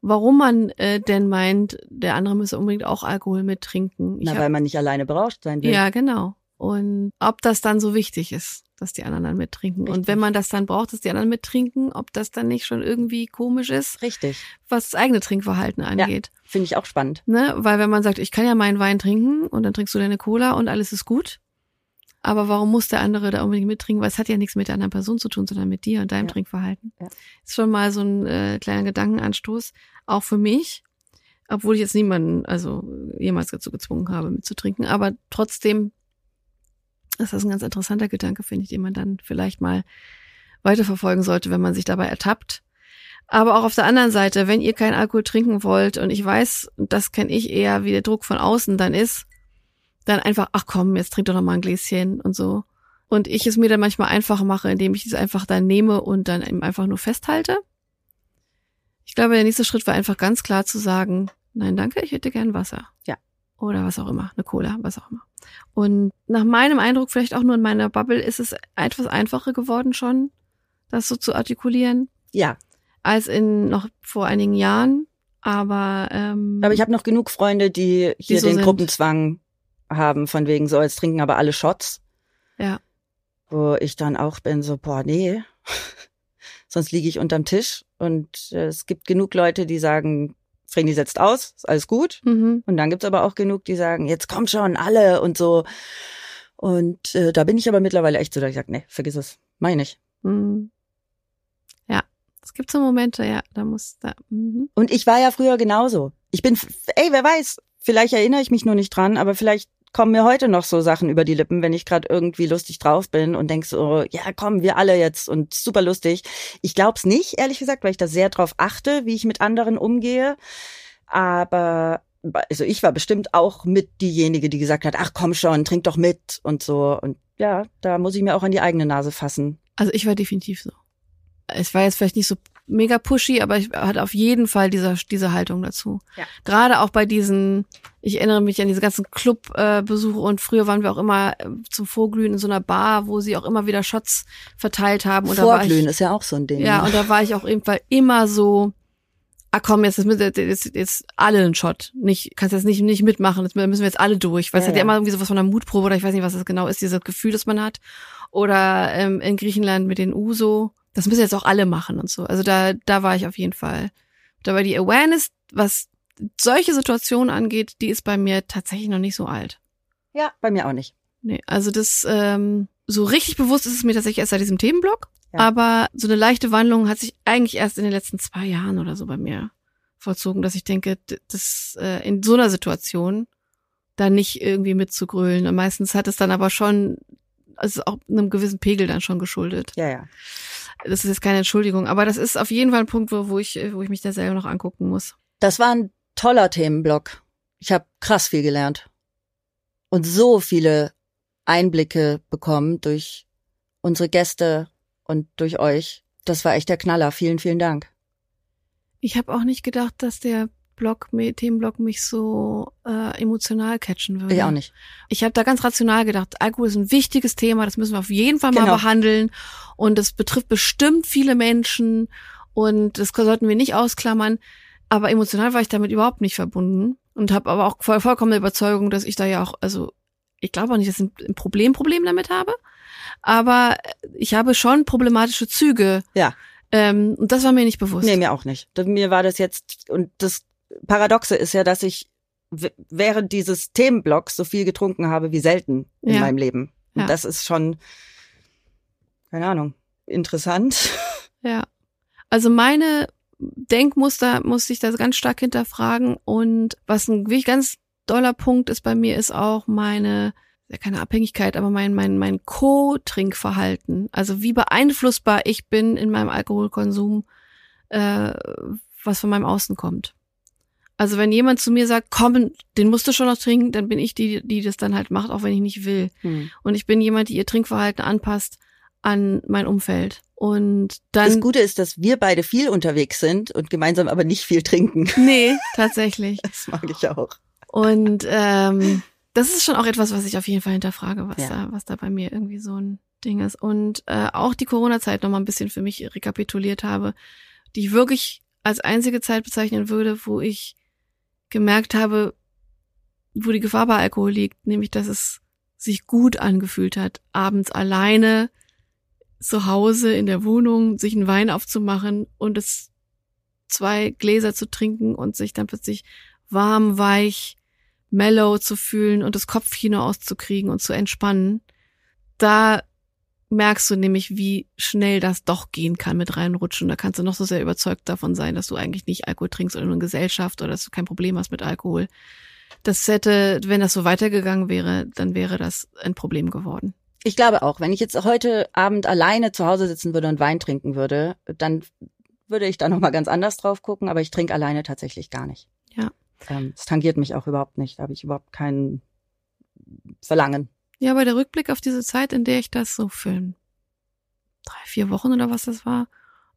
warum man äh, denn meint, der andere müsse unbedingt auch Alkohol mittrinken. Na, hab, weil man nicht alleine berauscht sein will. Ja, genau. Und ob das dann so wichtig ist, dass die anderen dann mittrinken. Richtig. Und wenn man das dann braucht, dass die anderen mittrinken, ob das dann nicht schon irgendwie komisch ist. Richtig. Was das eigene Trinkverhalten angeht. Ja, Finde ich auch spannend. Ne? Weil wenn man sagt, ich kann ja meinen Wein trinken und dann trinkst du deine Cola und alles ist gut, aber warum muss der andere da unbedingt mittrinken? Weil es hat ja nichts mit der anderen Person zu tun, sondern mit dir und deinem ja. Trinkverhalten. Ja. Ist schon mal so ein äh, kleiner Gedankenanstoß, auch für mich, obwohl ich jetzt niemanden, also jemals dazu gezwungen habe, mitzutrinken. Aber trotzdem ist das ein ganz interessanter Gedanke, finde ich, den man dann vielleicht mal weiterverfolgen sollte, wenn man sich dabei ertappt. Aber auch auf der anderen Seite, wenn ihr keinen Alkohol trinken wollt, und ich weiß, das kenne ich eher, wie der Druck von außen dann ist, dann einfach, ach komm, jetzt trink doch noch mal ein Gläschen und so. Und ich es mir dann manchmal einfacher mache, indem ich es einfach dann nehme und dann eben einfach nur festhalte. Ich glaube, der nächste Schritt war einfach ganz klar zu sagen, nein, danke, ich hätte gern Wasser. Ja. Oder was auch immer, eine Cola, was auch immer. Und nach meinem Eindruck, vielleicht auch nur in meiner Bubble, ist es etwas einfacher geworden schon, das so zu artikulieren. Ja. Als in noch vor einigen Jahren. Aber ähm, aber ich habe noch genug Freunde, die hier die so den sind. Gruppenzwang haben, von wegen so, jetzt trinken aber alle Shots. Ja. Wo ich dann auch bin, so, boah, nee, sonst liege ich unterm Tisch. Und äh, es gibt genug Leute, die sagen, Vreni setzt aus, ist alles gut. Mhm. Und dann gibt's aber auch genug, die sagen, jetzt kommt schon alle und so. Und äh, da bin ich aber mittlerweile echt so, dass ich sage, nee, vergiss es, meine ich. Mhm. Ja, es gibt so Momente, ja, da muss da. Mhm. Und ich war ja früher genauso. Ich bin, ey, wer weiß, vielleicht erinnere ich mich nur nicht dran, aber vielleicht kommen mir heute noch so Sachen über die Lippen, wenn ich gerade irgendwie lustig drauf bin und denk so, ja, komm, wir alle jetzt und super lustig. Ich glaub's nicht, ehrlich gesagt, weil ich da sehr drauf achte, wie ich mit anderen umgehe. Aber also ich war bestimmt auch mit diejenige, die gesagt hat, ach komm schon, trink doch mit und so. Und ja, da muss ich mir auch an die eigene Nase fassen. Also ich war definitiv so. Es war jetzt vielleicht nicht so mega pushy, aber ich hatte auf jeden Fall diese, diese Haltung dazu. Ja. Gerade auch bei diesen, ich erinnere mich an diese ganzen Clubbesuche äh, und früher waren wir auch immer äh, zum Vorglühen in so einer Bar, wo sie auch immer wieder Shots verteilt haben. Und Vorglühen ich, ist ja auch so ein Ding. Ja, ne? und da war ich auch weil immer so, ah komm, jetzt, jetzt, jetzt, jetzt alle einen Shot. Nicht, kannst jetzt nicht, nicht mitmachen, jetzt müssen wir jetzt alle durch. Weil es Ja, hat ja ja. immer irgendwie sowas von einer Mutprobe oder ich weiß nicht, was das genau ist, dieses Gefühl, das man hat. Oder ähm, in Griechenland mit den Uso. Das müssen jetzt auch alle machen und so. Also da, da war ich auf jeden Fall. Da war die Awareness, was solche Situationen angeht, die ist bei mir tatsächlich noch nicht so alt. Ja, bei mir auch nicht. Nee, also das, ähm, so richtig bewusst ist es mir tatsächlich erst seit diesem Themenblock. Ja. Aber so eine leichte Wandlung hat sich eigentlich erst in den letzten zwei Jahren oder so bei mir vollzogen, dass ich denke, das äh, in so einer Situation da nicht irgendwie mitzugrölen. Und meistens hat es dann aber schon, also auch einem gewissen Pegel dann schon geschuldet. Ja, ja. Das ist jetzt keine Entschuldigung, aber das ist auf jeden Fall ein Punkt, wo, wo ich, wo ich mich da selber noch angucken muss. Das war ein toller Themenblock. Ich habe krass viel gelernt. Und so viele Einblicke bekommen durch unsere Gäste und durch euch. Das war echt der Knaller. Vielen, vielen Dank. Ich habe auch nicht gedacht, dass der Blog, Themenblock mich so äh, emotional catchen würde. Ich auch nicht. Ich habe da ganz rational gedacht, Alkohol ist ein wichtiges Thema, das müssen wir auf jeden Fall mal Genau. behandeln. Und das betrifft bestimmt viele Menschen und das sollten wir nicht ausklammern. Aber emotional war ich damit überhaupt nicht verbunden und habe aber auch voll, vollkommene Überzeugung, dass ich da ja auch, also ich glaube auch nicht, dass ich ein Problem, Problem damit habe, aber ich habe schon problematische Züge. Ja. Ähm, und das war mir nicht bewusst. Nee, mir auch nicht. Mir war das jetzt, und das Paradoxe ist ja, dass ich während dieses Themenblocks so viel getrunken habe wie selten in Ja. meinem Leben. Und Ja. das ist schon, keine Ahnung, interessant. Ja. Also meine Denkmuster musste ich da ganz stark hinterfragen und was ein wirklich ganz doller Punkt ist bei mir, ist auch meine, ja keine Abhängigkeit, aber mein, mein, mein Co-Trinkverhalten. Also wie beeinflussbar ich bin in meinem Alkoholkonsum, äh, was von meinem Außen kommt. Also wenn jemand zu mir sagt, komm, den musst du schon noch trinken, dann bin ich die, die das dann halt macht, auch wenn ich nicht will. Hm. Und ich bin jemand, die ihr Trinkverhalten anpasst an mein Umfeld. Und dann. Das Gute ist, dass wir beide viel unterwegs sind und gemeinsam aber nicht viel trinken. Nee, tatsächlich. Das mag ich auch. Und ähm, das ist schon auch etwas, was ich auf jeden Fall hinterfrage, was Ja. da, was da bei mir irgendwie so ein Ding ist. Und äh, auch die Corona-Zeit noch mal ein bisschen für mich rekapituliert habe, die ich wirklich als einzige Zeit bezeichnen würde, wo ich gemerkt habe, wo die Gefahr bei Alkohol liegt, nämlich dass es sich gut angefühlt hat, abends alleine zu Hause in der Wohnung sich einen Wein aufzumachen und es zwei Gläser zu trinken und sich dann plötzlich warm, weich, mellow zu fühlen und das Kopfkino auszukriegen und zu entspannen. Da merkst du nämlich, wie schnell das doch gehen kann mit reinrutschen. Da kannst du noch so sehr überzeugt davon sein, dass du eigentlich nicht Alkohol trinkst oder nur in Gesellschaft oder dass du kein Problem hast mit Alkohol. Das hätte, wenn das so weitergegangen wäre, dann wäre das ein Problem geworden. Ich glaube auch, wenn ich jetzt heute Abend alleine zu Hause sitzen würde und Wein trinken würde, dann würde ich da nochmal ganz anders drauf gucken, aber ich trinke alleine tatsächlich gar nicht. Ja. Ähm, es tangiert mich auch überhaupt nicht. Da habe ich überhaupt kein Verlangen. Ja, aber der Rückblick auf diese Zeit, in der ich das so für drei, vier Wochen oder was das war,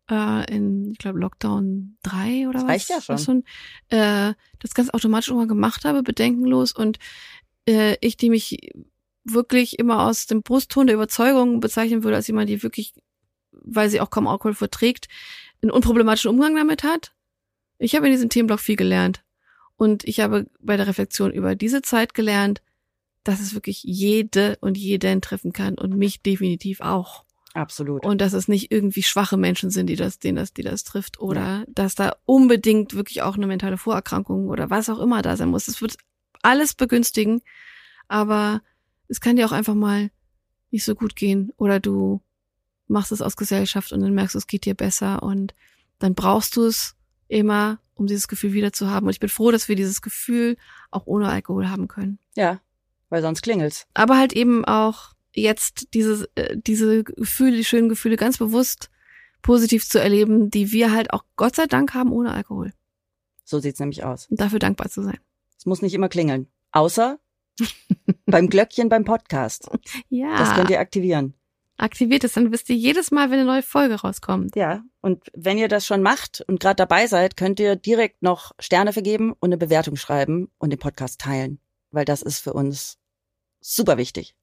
äh, in, ich glaube, Lockdown drei oder Das was? reicht ja schon. was äh, das ganz automatisch immer gemacht habe, bedenkenlos und äh, ich, die mich wirklich immer aus dem Brustton der Überzeugung bezeichnen würde, als jemand, die wirklich, weil sie auch kaum Alkohol verträgt, einen unproblematischen Umgang damit hat. Ich habe in diesem Themenblock viel gelernt. Und ich habe bei der Reflexion über diese Zeit gelernt, dass es wirklich jede und jeden treffen kann und mich definitiv auch. Absolut. Und dass es nicht irgendwie schwache Menschen sind, die das, denen das, die das trifft oder dass da unbedingt wirklich auch eine mentale Vorerkrankung oder was auch immer da sein muss. Es wird alles begünstigen, aber es kann dir auch einfach mal nicht so gut gehen oder du machst es aus Gesellschaft und dann merkst du, es geht dir besser und dann brauchst du es immer, um dieses Gefühl wieder zu haben. Und ich bin froh, dass wir dieses Gefühl auch ohne Alkohol haben können. ja, weil sonst klingelt's. Aber halt eben auch jetzt diese, äh, diese Gefühle, die schönen Gefühle ganz bewusst positiv zu erleben, die wir halt auch Gott sei Dank haben ohne Alkohol. So sieht's nämlich aus. Und dafür dankbar zu sein. Es muss nicht immer klingeln. Außer beim Glöckchen beim Podcast. Ja. Das könnt ihr aktivieren. aktiviert es, dann wisst ihr jedes Mal, wenn eine neue Folge rauskommt. Ja, und wenn ihr das schon macht und gerade dabei seid, könnt ihr direkt noch Sterne vergeben und eine Bewertung schreiben und den Podcast teilen, weil das ist für uns super wichtig.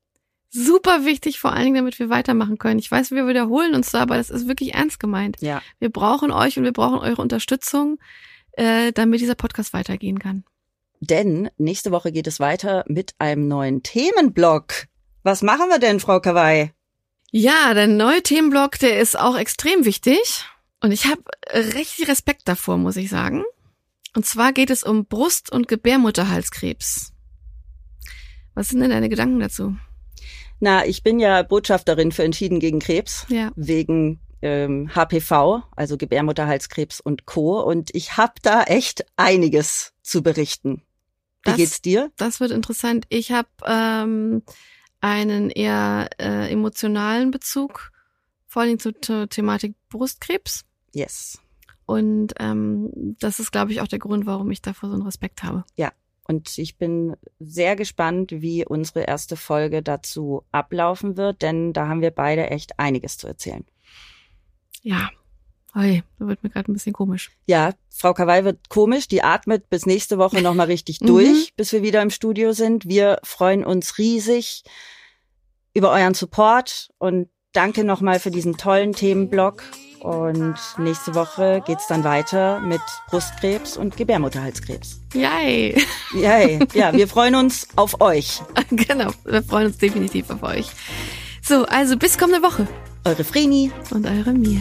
Super wichtig, vor allen Dingen, damit wir weitermachen können. Ich weiß, wir wiederholen uns da, aber das ist wirklich ernst gemeint. Ja. Wir brauchen euch und wir brauchen eure Unterstützung. äh, damit dieser Podcast weitergehen kann. Denn nächste Woche geht es weiter mit einem neuen Themenblock. Was machen wir denn, Frau Kawai? Ja, der neue Themenblock, der ist auch extrem wichtig. Und ich habe richtig Respekt davor, muss ich sagen. Und zwar geht es um Brust- und Gebärmutterhalskrebs. Was sind denn deine Gedanken dazu? Na, ich bin ja Botschafterin für Entschieden gegen Krebs. Ja. Wegen ähm, HPV, also Gebärmutterhalskrebs und Co. Und ich habe da echt einiges zu berichten. Wie Das- geht's dir? Das wird interessant. Ich habe ähm, einen eher äh, emotionalen Bezug, vor allem zur, zur Thematik Brustkrebs. Yes. Und ähm, das ist, glaube ich, auch der Grund, warum ich davor so einen Respekt habe. Und ich bin sehr gespannt, wie unsere erste Folge dazu ablaufen wird, denn da haben wir beide echt einiges zu erzählen. Ja. Oi, da wird mir gerade ein bisschen komisch. Ja, Frau Kawai wird komisch, die atmet bis nächste Woche nochmal richtig Mhm. durch, bis wir wieder im Studio sind. Wir freuen uns riesig über euren Support und danke nochmal für diesen tollen Themenblock. Und nächste Woche geht's dann weiter mit Brustkrebs und Gebärmutterhalskrebs. Yay! Yay. Ja, wir freuen uns auf euch. genau, wir freuen uns definitiv auf euch. So, also bis kommende Woche. Eure Vreni. Und eure Mia.